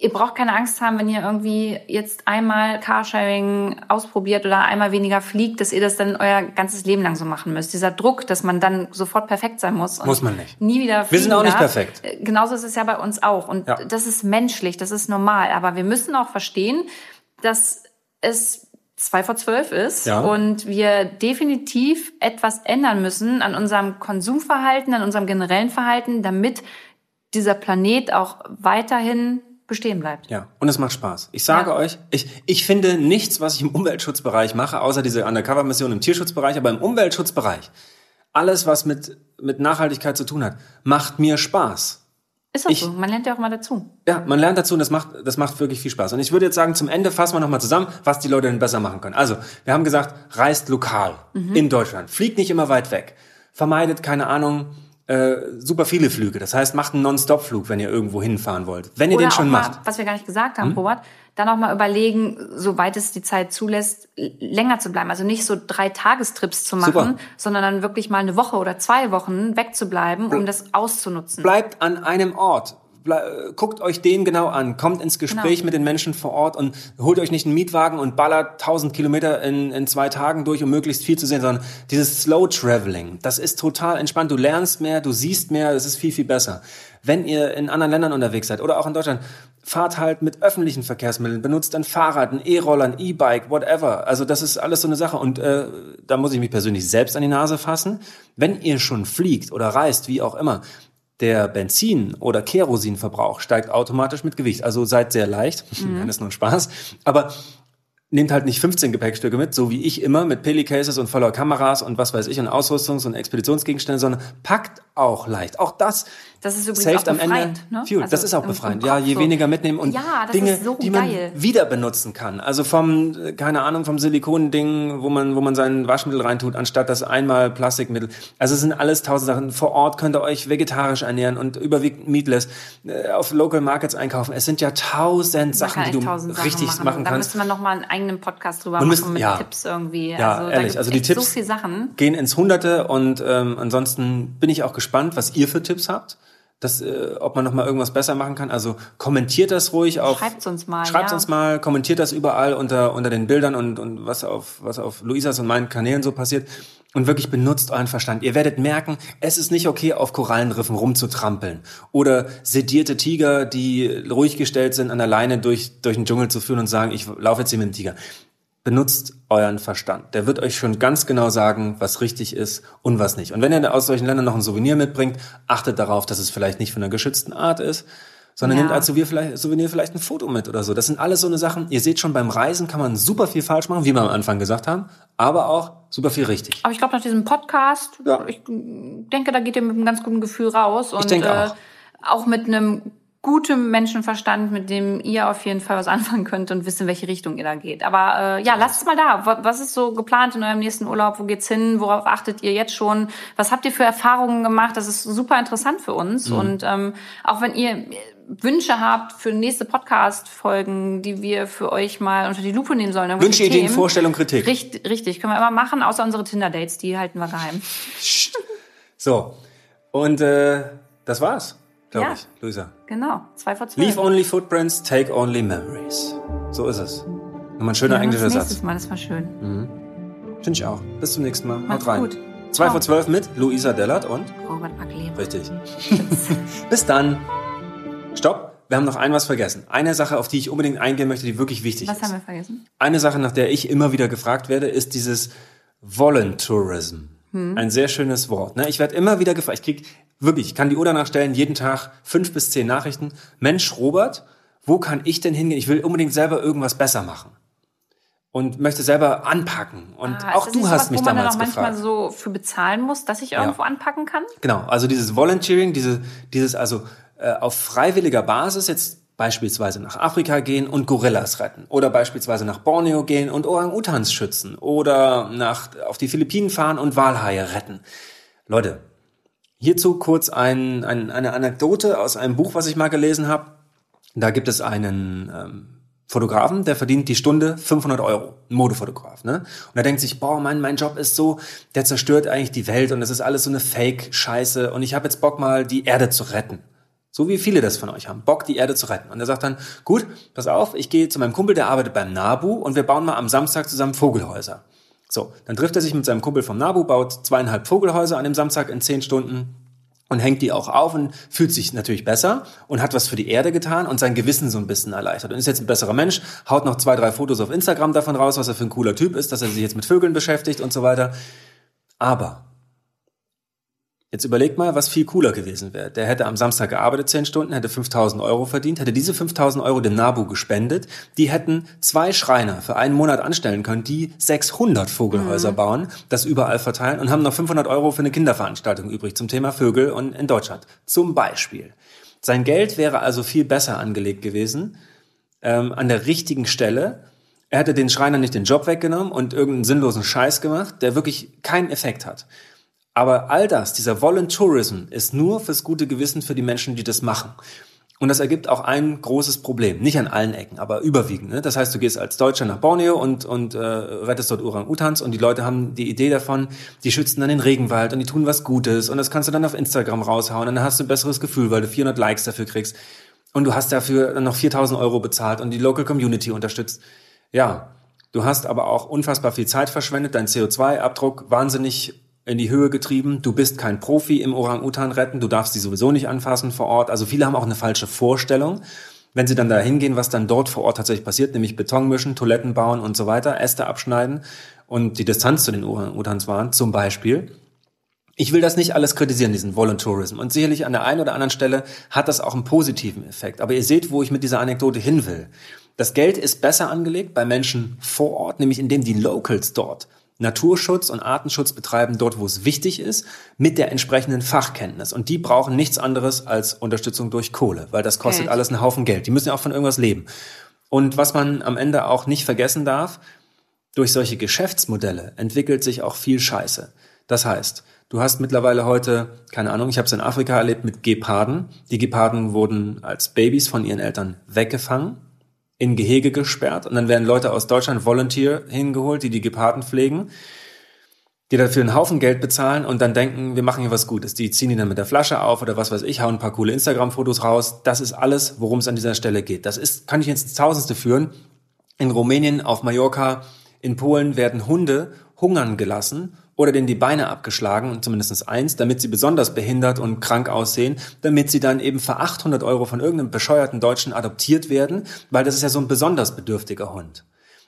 ihr braucht keine Angst haben, wenn ihr irgendwie jetzt einmal Carsharing ausprobiert oder einmal weniger fliegt, dass ihr das dann euer ganzes Leben lang so machen müsst. Dieser Druck, dass man dann sofort perfekt sein muss. muss man nicht. Nie wieder Wir sind auch nicht darf. perfekt. Äh, genauso ist es ja bei uns auch. Und ja. das ist menschlich, das ist normal. Aber wir müssen auch verstehen, dass es zwei vor zwölf ist ja. und wir definitiv etwas ändern müssen an unserem Konsumverhalten, an unserem generellen Verhalten, damit dieser Planet auch weiterhin bestehen bleibt. Ja, und es macht Spaß. Ich sage ja. euch, ich, ich finde nichts, was ich im Umweltschutzbereich mache, außer diese Undercover-Mission im Tierschutzbereich, aber im Umweltschutzbereich, alles, was mit, mit Nachhaltigkeit zu tun hat, macht mir Spaß. Ist auch ich, so. Man lernt ja auch mal dazu. Ja, man lernt dazu und das macht, das macht wirklich viel Spaß. Und ich würde jetzt sagen, zum Ende fassen wir nochmal zusammen, was die Leute denn besser machen können. Also, wir haben gesagt, reist lokal mhm. in Deutschland. Fliegt nicht immer weit weg. Vermeidet, keine Ahnung, äh, super viele Flüge. Das heißt, macht einen Non-Stop-Flug, wenn ihr irgendwo hinfahren wollt. Wenn ihr Oder den schon mal, macht. Was wir gar nicht gesagt haben, hm? Robert, dann auch mal überlegen, soweit es die Zeit zulässt, länger zu bleiben. Also nicht so drei Tagestrips zu machen, Super. sondern dann wirklich mal eine Woche oder zwei Wochen wegzubleiben, um das auszunutzen. Bleibt an einem Ort guckt euch den genau an, kommt ins Gespräch genau. mit den Menschen vor Ort und holt euch nicht einen Mietwagen und ballert 1000 Kilometer in, in zwei Tagen durch, um möglichst viel zu sehen, sondern dieses Slow Traveling, das ist total entspannt. Du lernst mehr, du siehst mehr, das ist viel, viel besser. Wenn ihr in anderen Ländern unterwegs seid oder auch in Deutschland, fahrt halt mit öffentlichen Verkehrsmitteln, benutzt ein Fahrrad, ein E-Roller, ein E-Bike, whatever. Also das ist alles so eine Sache und äh, da muss ich mich persönlich selbst an die Nase fassen. Wenn ihr schon fliegt oder reist, wie auch immer, der Benzin- oder Kerosinverbrauch steigt automatisch mit Gewicht. Also seid sehr leicht, mhm. wenn es nur ein Spaß. Aber nehmt halt nicht 15 Gepäckstücke mit, so wie ich immer, mit Pelicases und voller Kameras und was weiß ich und Ausrüstungs- und Expeditionsgegenstände, sondern packt auch leicht. Auch das, das ist übrigens saved auch am Ende ne? Fuel. Also das ist auch befreiend. Ja, je so. weniger mitnehmen und ja, Dinge, so die man geil. wieder benutzen kann. Also vom, keine Ahnung, vom Silikonding, wo man, wo man sein Waschmittel reintut, anstatt das einmal Plastikmittel. Also es sind alles tausend Sachen. Vor Ort könnt ihr euch vegetarisch ernähren und überwiegend meatless. Äh, auf Local Markets einkaufen. Es sind ja tausend Sachen, die du richtig machen, machen kannst. Da müsste man noch mal eigenen Podcast drüber müsst, machen mit ja. Tipps irgendwie. Ja, also, ehrlich. Also die Tipps so gehen ins Hunderte und ähm, ansonsten bin ich auch gespannt, was ihr für Tipps habt. Das, äh, ob man noch mal irgendwas besser machen kann. Also kommentiert das ruhig auf. Schreibt uns mal. Schreibt ja. uns mal, kommentiert das überall unter unter den Bildern und und was auf was auf Luisas und meinen Kanälen so passiert und wirklich benutzt euren Verstand. Ihr werdet merken, es ist nicht okay, auf Korallenriffen rumzutrampeln oder sedierte Tiger, die ruhig gestellt sind, an der Leine durch, durch den Dschungel zu führen und sagen, ich laufe jetzt hier mit dem Tiger. Benutzt euren Verstand. Der wird euch schon ganz genau sagen, was richtig ist und was nicht. Und wenn ihr aus solchen Ländern noch ein Souvenir mitbringt, achtet darauf, dass es vielleicht nicht von einer geschützten Art ist, sondern ja. nehmt als Souvenir vielleicht, Souvenir vielleicht ein Foto mit oder so. Das sind alles so eine Sachen. Ihr seht schon, beim Reisen kann man super viel falsch machen, wie wir am Anfang gesagt haben, aber auch super viel richtig. Aber ich glaube, nach diesem Podcast, ja. ich denke, da geht ihr mit einem ganz guten Gefühl raus und ich denke auch. Äh, auch mit einem gutem Menschenverstand, mit dem ihr auf jeden Fall was anfangen könnt und wissen, in welche Richtung ihr da geht. Aber äh, ja, lasst es mal da. Was ist so geplant in eurem nächsten Urlaub? Wo geht's hin? Worauf achtet ihr jetzt schon? Was habt ihr für Erfahrungen gemacht? Das ist super interessant für uns. Mhm. Und ähm, auch wenn ihr Wünsche habt für nächste Podcast-Folgen, die wir für euch mal unter die Lupe nehmen sollen. Wünsche, Ideen, Vorstellung, Kritik. Richtig, richtig. Können wir immer machen, außer unsere Tinder-Dates, die halten wir geheim. so. Und äh, das war's glaube ja, ich, Luisa. Genau, zwei vor zwölf. Leave only footprints, take only memories. So ist es. Nochmal ein schöner ja, englischer Satz. Mal, das war schön. Mhm. Finde ich auch. Bis zum nächsten Mal. Macht's Haut rein. Gut. Zwei Ciao. vor zwölf mit Luisa Dellert und Robert Mackleben. Richtig. Bis dann. Stopp. Wir haben noch ein was vergessen. Eine Sache, auf die ich unbedingt eingehen möchte, die wirklich wichtig was ist. Was haben wir vergessen? Eine Sache, nach der ich immer wieder gefragt werde, ist dieses Voluntourism. Hm. Ein sehr schönes Wort. Ne? Ich werde immer wieder gefragt. Ich krieg wirklich, ich kann die Uhr danach stellen, jeden Tag fünf bis zehn Nachrichten. Mensch, Robert, wo kann ich denn hingehen? Ich will unbedingt selber irgendwas besser machen. und möchte selber anpacken. Und Ah, auch du hast sowas, mich wo man damals dann auch manchmal gefragt. so für bezahlen muss, dass ich irgendwo anpacken kann? Genau, also dieses Volunteering, diese, dieses also äh, auf freiwilliger Basis jetzt beispielsweise nach Afrika gehen und Gorillas retten oder beispielsweise nach Borneo gehen und Orang-Utans schützen oder nach, auf die Philippinen fahren und Walhaie retten. Leute, hierzu kurz ein, ein, eine Anekdote aus einem Buch, was ich mal gelesen habe. Da gibt es einen ähm, Fotografen, der verdient die Stunde 500 Euro, ein Modefotograf, ne? Und er denkt sich, boah, mein, mein Job ist so, der zerstört eigentlich die Welt und das ist alles so eine Fake-Scheiße und ich habe jetzt Bock mal, die Erde zu retten. So wie viele das von euch haben, Bock, die Erde zu retten. Und er sagt dann, gut, pass auf, ich gehe zu meinem Kumpel, der arbeitet beim NABU und wir bauen mal am Samstag zusammen Vogelhäuser. So, dann trifft er sich mit seinem Kumpel vom NABU, baut zweieinhalb Vogelhäuser an dem Samstag in zehn Stunden und hängt die auch auf und fühlt sich natürlich besser und hat was für die Erde getan und sein Gewissen so ein bisschen erleichtert und ist jetzt ein besserer Mensch, haut noch zwei, drei Fotos auf Instagram davon raus, was er für ein cooler Typ ist, dass er sich jetzt mit Vögeln beschäftigt und so weiter. Aber Jetzt überlegt mal, was viel cooler gewesen wäre. Der hätte am Samstag gearbeitet, 10 Stunden, hätte 5000 Euro verdient, hätte diese 5000 Euro dem NABU gespendet. Die hätten zwei Schreiner für einen Monat anstellen können, die 600 Vogelhäuser bauen, das überall verteilen und haben noch 500 Euro für eine Kinderveranstaltung übrig zum Thema Vögel und in Deutschland. Zum Beispiel. Sein Geld wäre also viel besser angelegt gewesen, ähm, an der richtigen Stelle. Er hätte den Schreinern nicht den Job weggenommen und irgendeinen sinnlosen Scheiß gemacht, der wirklich keinen Effekt hat. Aber all das, dieser Voluntourism, ist nur fürs gute Gewissen für die Menschen, die das machen. Und das ergibt auch ein großes Problem. Nicht an allen Ecken, aber überwiegend. Ne? Das heißt, du gehst als Deutscher nach Borneo und, und äh, rettest dort Orang-Utans und die Leute haben die Idee davon, die schützen dann den Regenwald und die tun was Gutes und das kannst du dann auf Instagram raushauen und dann hast du ein besseres Gefühl, weil du 400 Likes dafür kriegst und du hast dafür dann noch 4000 Euro bezahlt und die Local Community unterstützt. Ja, du hast aber auch unfassbar viel Zeit verschwendet, dein CO2-Abdruck wahnsinnig in die Höhe getrieben. Du bist kein Profi im Orang-Utan retten, du darfst sie sowieso nicht anfassen vor Ort. Also viele haben auch eine falsche Vorstellung, wenn sie dann da hingehen, was dann dort vor Ort tatsächlich passiert, nämlich Beton mischen, Toiletten bauen und so weiter, Äste abschneiden und die Distanz zu den Orang-Utans waren, zum Beispiel. Ich will das nicht alles kritisieren, diesen Voluntourism. Und sicherlich an der einen oder anderen Stelle hat das auch einen positiven Effekt. Aber ihr seht, wo ich mit dieser Anekdote hin will. Das Geld ist besser angelegt bei Menschen vor Ort, nämlich indem die Locals dort Naturschutz und Artenschutz betreiben, dort wo es wichtig ist, mit der entsprechenden Fachkenntnis. Und die brauchen nichts anderes als Unterstützung durch Kohle, weil das kostet Geld. alles einen Haufen Geld. Die müssen ja auch von irgendwas leben. Und was man am Ende auch nicht vergessen darf, durch solche Geschäftsmodelle entwickelt sich auch viel Scheiße. Das heißt, du hast mittlerweile heute, keine Ahnung, ich habe es in Afrika erlebt mit Geparden. Die Geparden wurden als Babys von ihren Eltern weggefangen, in Gehege gesperrt und dann werden Leute aus Deutschland Volunteer hingeholt, die die Geparden pflegen, die dafür einen Haufen Geld bezahlen und dann denken, wir machen hier was Gutes. Die ziehen die dann mit der Flasche auf oder was weiß ich, hauen ein paar coole Instagram-Fotos raus. Das ist alles, worum es an dieser Stelle geht. Das ist, kann ich jetzt ins Tausendste führen. In Rumänien, auf Mallorca, in Polen werden Hunde hungern gelassen oder denen die Beine abgeschlagen, zumindest eins, damit sie besonders behindert und krank aussehen, damit sie dann eben für 800 Euro von irgendeinem bescheuerten Deutschen adoptiert werden, weil das ist ja so ein besonders bedürftiger Hund.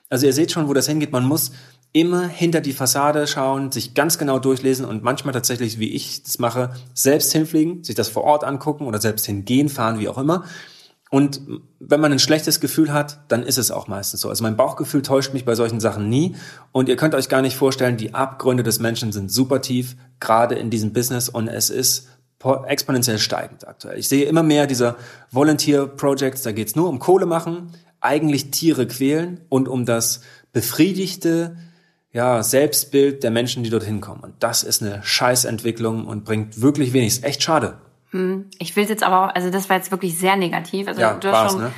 Also ihr seht schon, wo das hingeht. Man muss immer hinter die Fassade schauen, sich ganz genau durchlesen und manchmal tatsächlich, wie ich das mache, selbst hinfliegen, sich das vor Ort angucken oder selbst hingehen, fahren, wie auch immer. Und wenn man ein schlechtes Gefühl hat, dann ist es auch meistens so. Also mein Bauchgefühl täuscht mich bei solchen Sachen nie. Und ihr könnt euch gar nicht vorstellen, die Abgründe des Menschen sind super tief, gerade in diesem Business. Und es ist po- exponentiell steigend aktuell. Ich sehe immer mehr dieser Volunteer Projects, da geht's nur um Kohle machen, eigentlich Tiere quälen und um das befriedigte ja, Selbstbild der Menschen, die dorthin kommen. Und das ist eine Scheißentwicklung und bringt wirklich wenig. Ist echt schade. Ich will jetzt aber, auch- also das war jetzt wirklich sehr negativ. Also Ja, du hast schon, ne?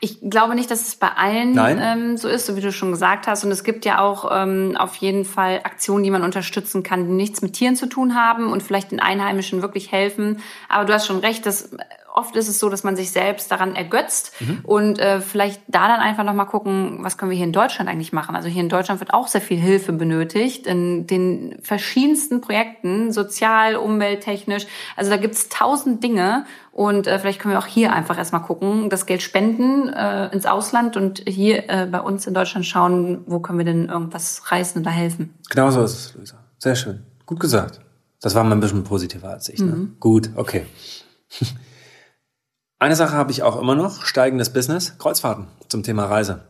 Ich glaube nicht, dass es bei allen ähm, so ist, so wie du schon gesagt hast. Und es gibt ja auch ähm, auf jeden Fall Aktionen, die man unterstützen kann, die nichts mit Tieren zu tun haben und vielleicht den Einheimischen wirklich helfen. Aber du hast schon recht, dass äh, oft ist es so, dass man sich selbst daran ergötzt Mhm. und äh, vielleicht da dann einfach nochmal gucken, was können wir hier in Deutschland eigentlich machen. Also hier in Deutschland wird auch sehr viel Hilfe benötigt in den verschiedensten Projekten, sozial, umwelttechnisch. Also da gibt's tausend Dinge und äh, vielleicht können wir auch hier einfach erstmal gucken, das Geld spenden äh, ins Ausland und hier äh, bei uns in Deutschland schauen, wo können wir denn irgendwas reißen oder helfen. Genau so ist es, Luisa. Sehr schön. Gut gesagt. Das war mal ein bisschen positiver als ich. Ne? Gut, okay. Eine Sache habe ich auch immer noch, steigendes Business, Kreuzfahrten zum Thema Reise.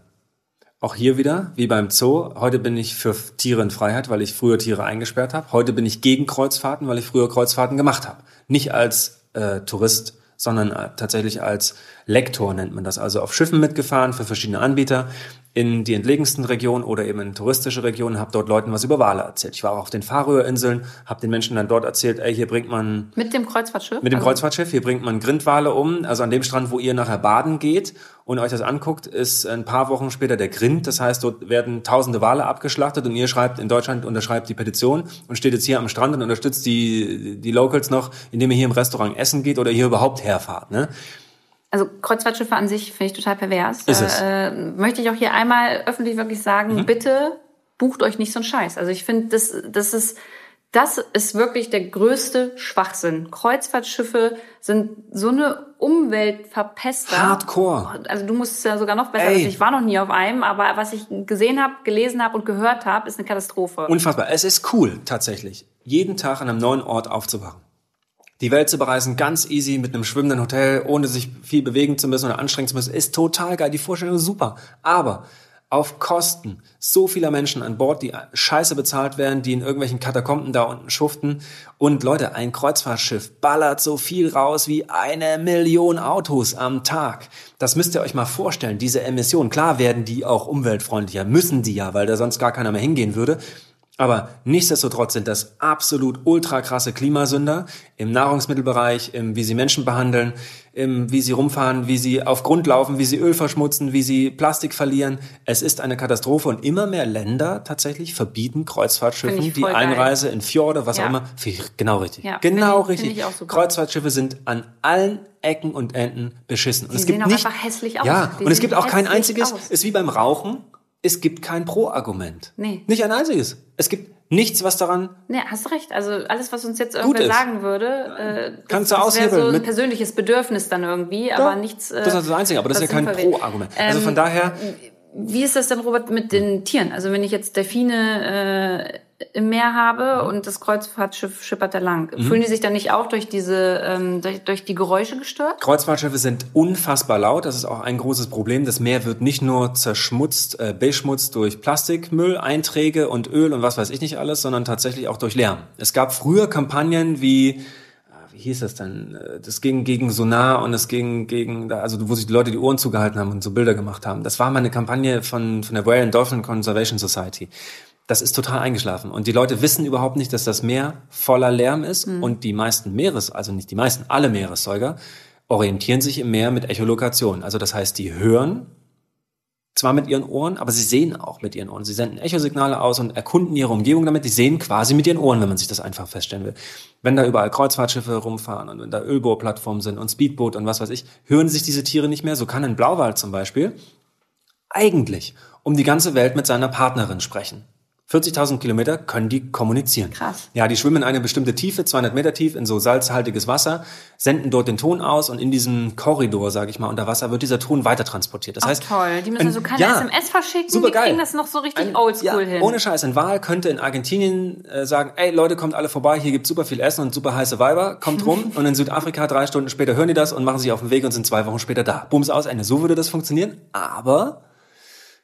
Auch hier wieder, wie beim Zoo, heute bin ich für Tiere in Freiheit, weil ich früher Tiere eingesperrt habe. Heute bin ich gegen Kreuzfahrten, weil ich früher Kreuzfahrten gemacht habe. Nicht als äh, Tourist, sondern äh, tatsächlich als Lektor nennt man das. Also auf Schiffen mitgefahren für verschiedene Anbieter in die entlegensten Regionen oder eben in touristische Regionen, habe dort Leuten was über Wale erzählt. Ich war auch auf den Färöerinseln, habe den Menschen dann dort erzählt, ey, hier bringt man... Mit dem Kreuzfahrtschiff? Mit dem also Kreuzfahrtschiff, hier bringt man Grindwale um. Also an dem Strand, wo ihr nachher baden geht und euch das anguckt, ist ein paar Wochen später der Grind. Das heißt, dort werden tausende Wale abgeschlachtet und ihr schreibt in Deutschland, unterschreibt die Petition und steht jetzt hier am Strand und unterstützt die, die Locals noch, indem ihr hier im Restaurant essen geht oder hier überhaupt herfahrt. Ne? Also Kreuzfahrtschiffe an sich finde ich total pervers. Ist es. Äh, möchte ich auch hier einmal öffentlich wirklich sagen, mhm. bitte bucht euch nicht so einen Scheiß. Also ich finde, das, das ist, das ist wirklich der größte Schwachsinn. Kreuzfahrtschiffe sind so eine Umweltverpester. Hardcore. Also du musst es ja sogar noch besser. Also ich war noch nie auf einem, aber was ich gesehen habe, gelesen habe und gehört habe, ist eine Katastrophe. Unfassbar. Es ist cool, tatsächlich, jeden Tag an einem neuen Ort aufzuwachen die Welt zu bereisen, ganz easy mit einem schwimmenden Hotel, ohne sich viel bewegen zu müssen oder anstrengen zu müssen, ist total geil. Die Vorstellung ist super. Aber auf Kosten so vieler Menschen an Bord, die scheiße bezahlt werden, die in irgendwelchen Katakomben da unten schuften. Und Leute, ein Kreuzfahrtschiff ballert so viel raus wie eine Million Autos am Tag. Das müsst ihr euch mal vorstellen, diese Emissionen. Klar werden die auch umweltfreundlicher, müssen die ja, weil da sonst gar keiner mehr hingehen würde. Aber nichtsdestotrotz sind das absolut ultra krasse Klimasünder im Nahrungsmittelbereich, im wie sie Menschen behandeln, im wie sie rumfahren, wie sie auf Grund laufen, wie sie Öl verschmutzen, wie sie Plastik verlieren. Es ist eine Katastrophe und immer mehr Länder tatsächlich verbieten Kreuzfahrtschiffen die Einreise in Fjorde, was ja. auch immer. Genau richtig. Ja, genau ich, richtig. Kreuzfahrtschiffe sind an allen Ecken und Enden beschissen. Und die es gibt nicht, einfach hässlich aus. Ja, und es gibt auch kein einziges, aus. ist wie beim Rauchen es gibt kein Pro-Argument. Nee. Nicht ein einziges. Es gibt nichts, was daran. Nee, hast recht. Also alles, was uns jetzt irgendwer sagen würde, äh, kannst das, du aushebeln. Das so ein persönliches Bedürfnis dann irgendwie, ja, aber nichts. Äh, das ist das Einzige, aber das ist ja kein Pro-Argument. Also von ähm, daher. Wie ist das denn, Robert, mit den Tieren? Also wenn ich jetzt Delfine äh, im Meer habe mhm. und das Kreuzfahrtschiff schippert da lang. Mhm. Fühlen die sich dann nicht auch durch diese, ähm, durch, durch die Geräusche gestört? Kreuzfahrtschiffe sind unfassbar laut. Das ist auch ein großes Problem. Das Meer wird nicht nur zerschmutzt, äh, beschmutzt durch Plastikmüll, Einträge und Öl und was weiß ich nicht alles, sondern tatsächlich auch durch Lärm. Es gab früher Kampagnen wie äh, wie hieß das denn? Äh, das ging gegen Sonar und es ging gegen, also wo sich die Leute die Ohren zugehalten haben und so Bilder gemacht haben. Das war mal eine Kampagne von, von der Whale and Dolphin Conservation Society das ist total eingeschlafen. Und die Leute wissen überhaupt nicht, dass das Meer voller Lärm ist. Mhm. Und die meisten Meeres, also nicht die meisten, alle Meeressäuger, orientieren sich im Meer mit Echolokation. Also das heißt, die hören zwar mit ihren Ohren, aber sie sehen auch mit ihren Ohren. Sie senden Echosignale aus und erkunden ihre Umgebung damit. Die sehen quasi mit ihren Ohren, wenn man sich das einfach feststellen will. Wenn da überall Kreuzfahrtschiffe rumfahren und wenn da Ölbohrplattformen sind und Speedboot und was weiß ich, hören sich diese Tiere nicht mehr. So kann ein Blauwal zum Beispiel eigentlich um die ganze Welt mit seiner Partnerin sprechen. 40.000 Kilometer können die kommunizieren. Krass. Ja, die schwimmen in eine bestimmte Tiefe, 200 Meter tief, in so salzhaltiges Wasser, senden dort den Ton aus und in diesem Korridor, sage ich mal, unter Wasser wird dieser Ton weiter transportiert. Das Ach, heißt, toll. Die müssen ein, so keine ja, SMS verschicken. Super geil. Die kriegen das noch so richtig ein, oldschool ja, hin. Ohne Scheiß. Ein Wal könnte in Argentinien äh, sagen, ey Leute, kommt alle vorbei, hier gibt's super viel Essen und super heiße Weiber, kommt rum. und in Südafrika drei Stunden später hören die das und machen sich auf den Weg und sind zwei Wochen später da. Bums aus, Ende. So würde das funktionieren. Aber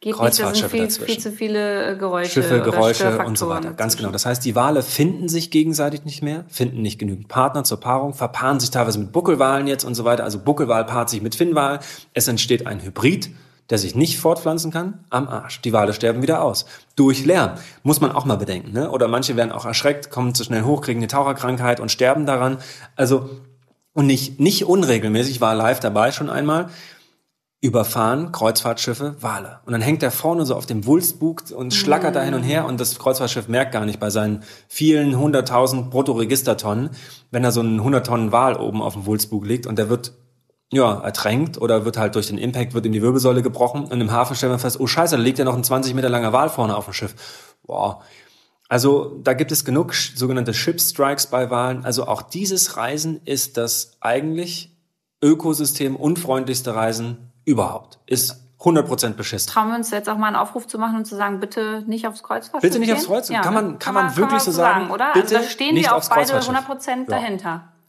Geht Kreuzfahrtschiffe nicht, viel, viel zu viele äh, Geräusche. Schiffe, Geräusche und so weiter. Ganz genau. Das heißt, die Wale finden sich gegenseitig nicht mehr, finden nicht genügend Partner zur Paarung, verpaaren sich teilweise mit Buckelwalen jetzt und so weiter. Also Buckelwal paart sich mit Finnwal. Es entsteht ein Hybrid, der sich nicht fortpflanzen kann, am Arsch. Die Wale sterben wieder aus. Durch Lärm. Muss man auch mal bedenken. Ne? Oder manche werden auch erschreckt, kommen zu schnell hoch, kriegen eine Taucherkrankheit und sterben daran. Also, und nicht, nicht unregelmäßig, war live dabei schon einmal überfahren Kreuzfahrtschiffe Wale. Und dann hängt der vorne so auf dem Wulstbug und schlackert mm. da hin und her und das Kreuzfahrtschiff merkt gar nicht bei seinen vielen hunderttausend Bruttoregistertonnen, wenn da so ein 100 Tonnen Wal oben auf dem Wulstbug liegt und der wird ja, ertränkt oder wird halt durch den Impact, wird in die Wirbelsäule gebrochen und im Hafen stellen wir fest, oh scheiße, da liegt ja noch ein 20 Meter langer Wal vorne auf dem Schiff. Boah. Also da gibt es genug sogenannte Ship Strikes bei Walen. Also auch dieses Reisen ist das eigentlich Ökosystem unfreundlichste Reisen überhaupt. Ist 100% beschissen. Trauen wir uns jetzt auch mal einen Aufruf zu machen und zu sagen, bitte nicht aufs Kreuzfahrtschiff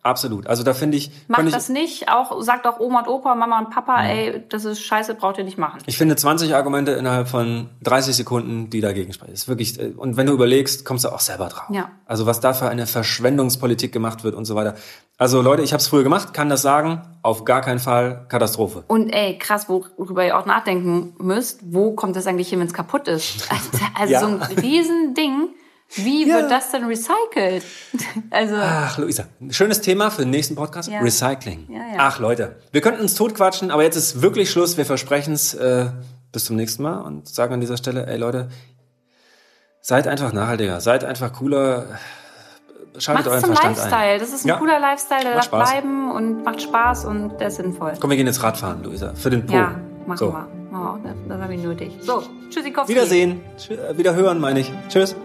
Bitte nicht aufs Kreuzfahrtschiff? Ja, kann man, kann, kann man, wirklich so sagen, sagen oder? Bitte also da stehen wir auch beide 100% dahinter. Absolut. Also da finde ich. Macht ich, das nicht. Auch sagt auch Oma und Opa, Mama und Papa, ja. ey, das ist scheiße, braucht ihr nicht machen. Ich finde 20 Argumente innerhalb von 30 Sekunden, die dagegen sprechen. Ist wirklich. äh, Und wenn du überlegst, kommst du auch selber drauf. Ja. Also was da für eine Verschwendungspolitik gemacht wird und so weiter. Also Leute, ich habe es früher gemacht, kann das sagen. Auf gar keinen Fall Katastrophe. Und ey, krass, worüber ihr auch nachdenken müsst, wo kommt das eigentlich hin, wenn es kaputt ist? Also Ja. so ein Riesending. Wie Ja. wird das denn recycelt? Also Ach, Luisa, ein schönes Thema für den nächsten Podcast. Ja. Recycling. Ja. Ach, Leute, wir könnten uns totquatschen, aber jetzt ist wirklich Schluss. Wir versprechen es. Äh, bis zum nächsten Mal und sagen an dieser Stelle, ey Leute, seid einfach nachhaltiger, seid einfach cooler. Schaltet macht's euren zum Verstand Lifestyle. ein. Das ist ein Ja. cooler Lifestyle, der Macht darf Spaß. bleiben und macht Spaß und der ist sinnvoll. Komm, wir gehen jetzt Radfahren, Luisa, für den Po. Ja, machen so. wir. Oh, das, das habe ich nötig. So, tschüssikowski. Wiedersehen, Tschü- äh, wieder hören, meine ich. Tschüss.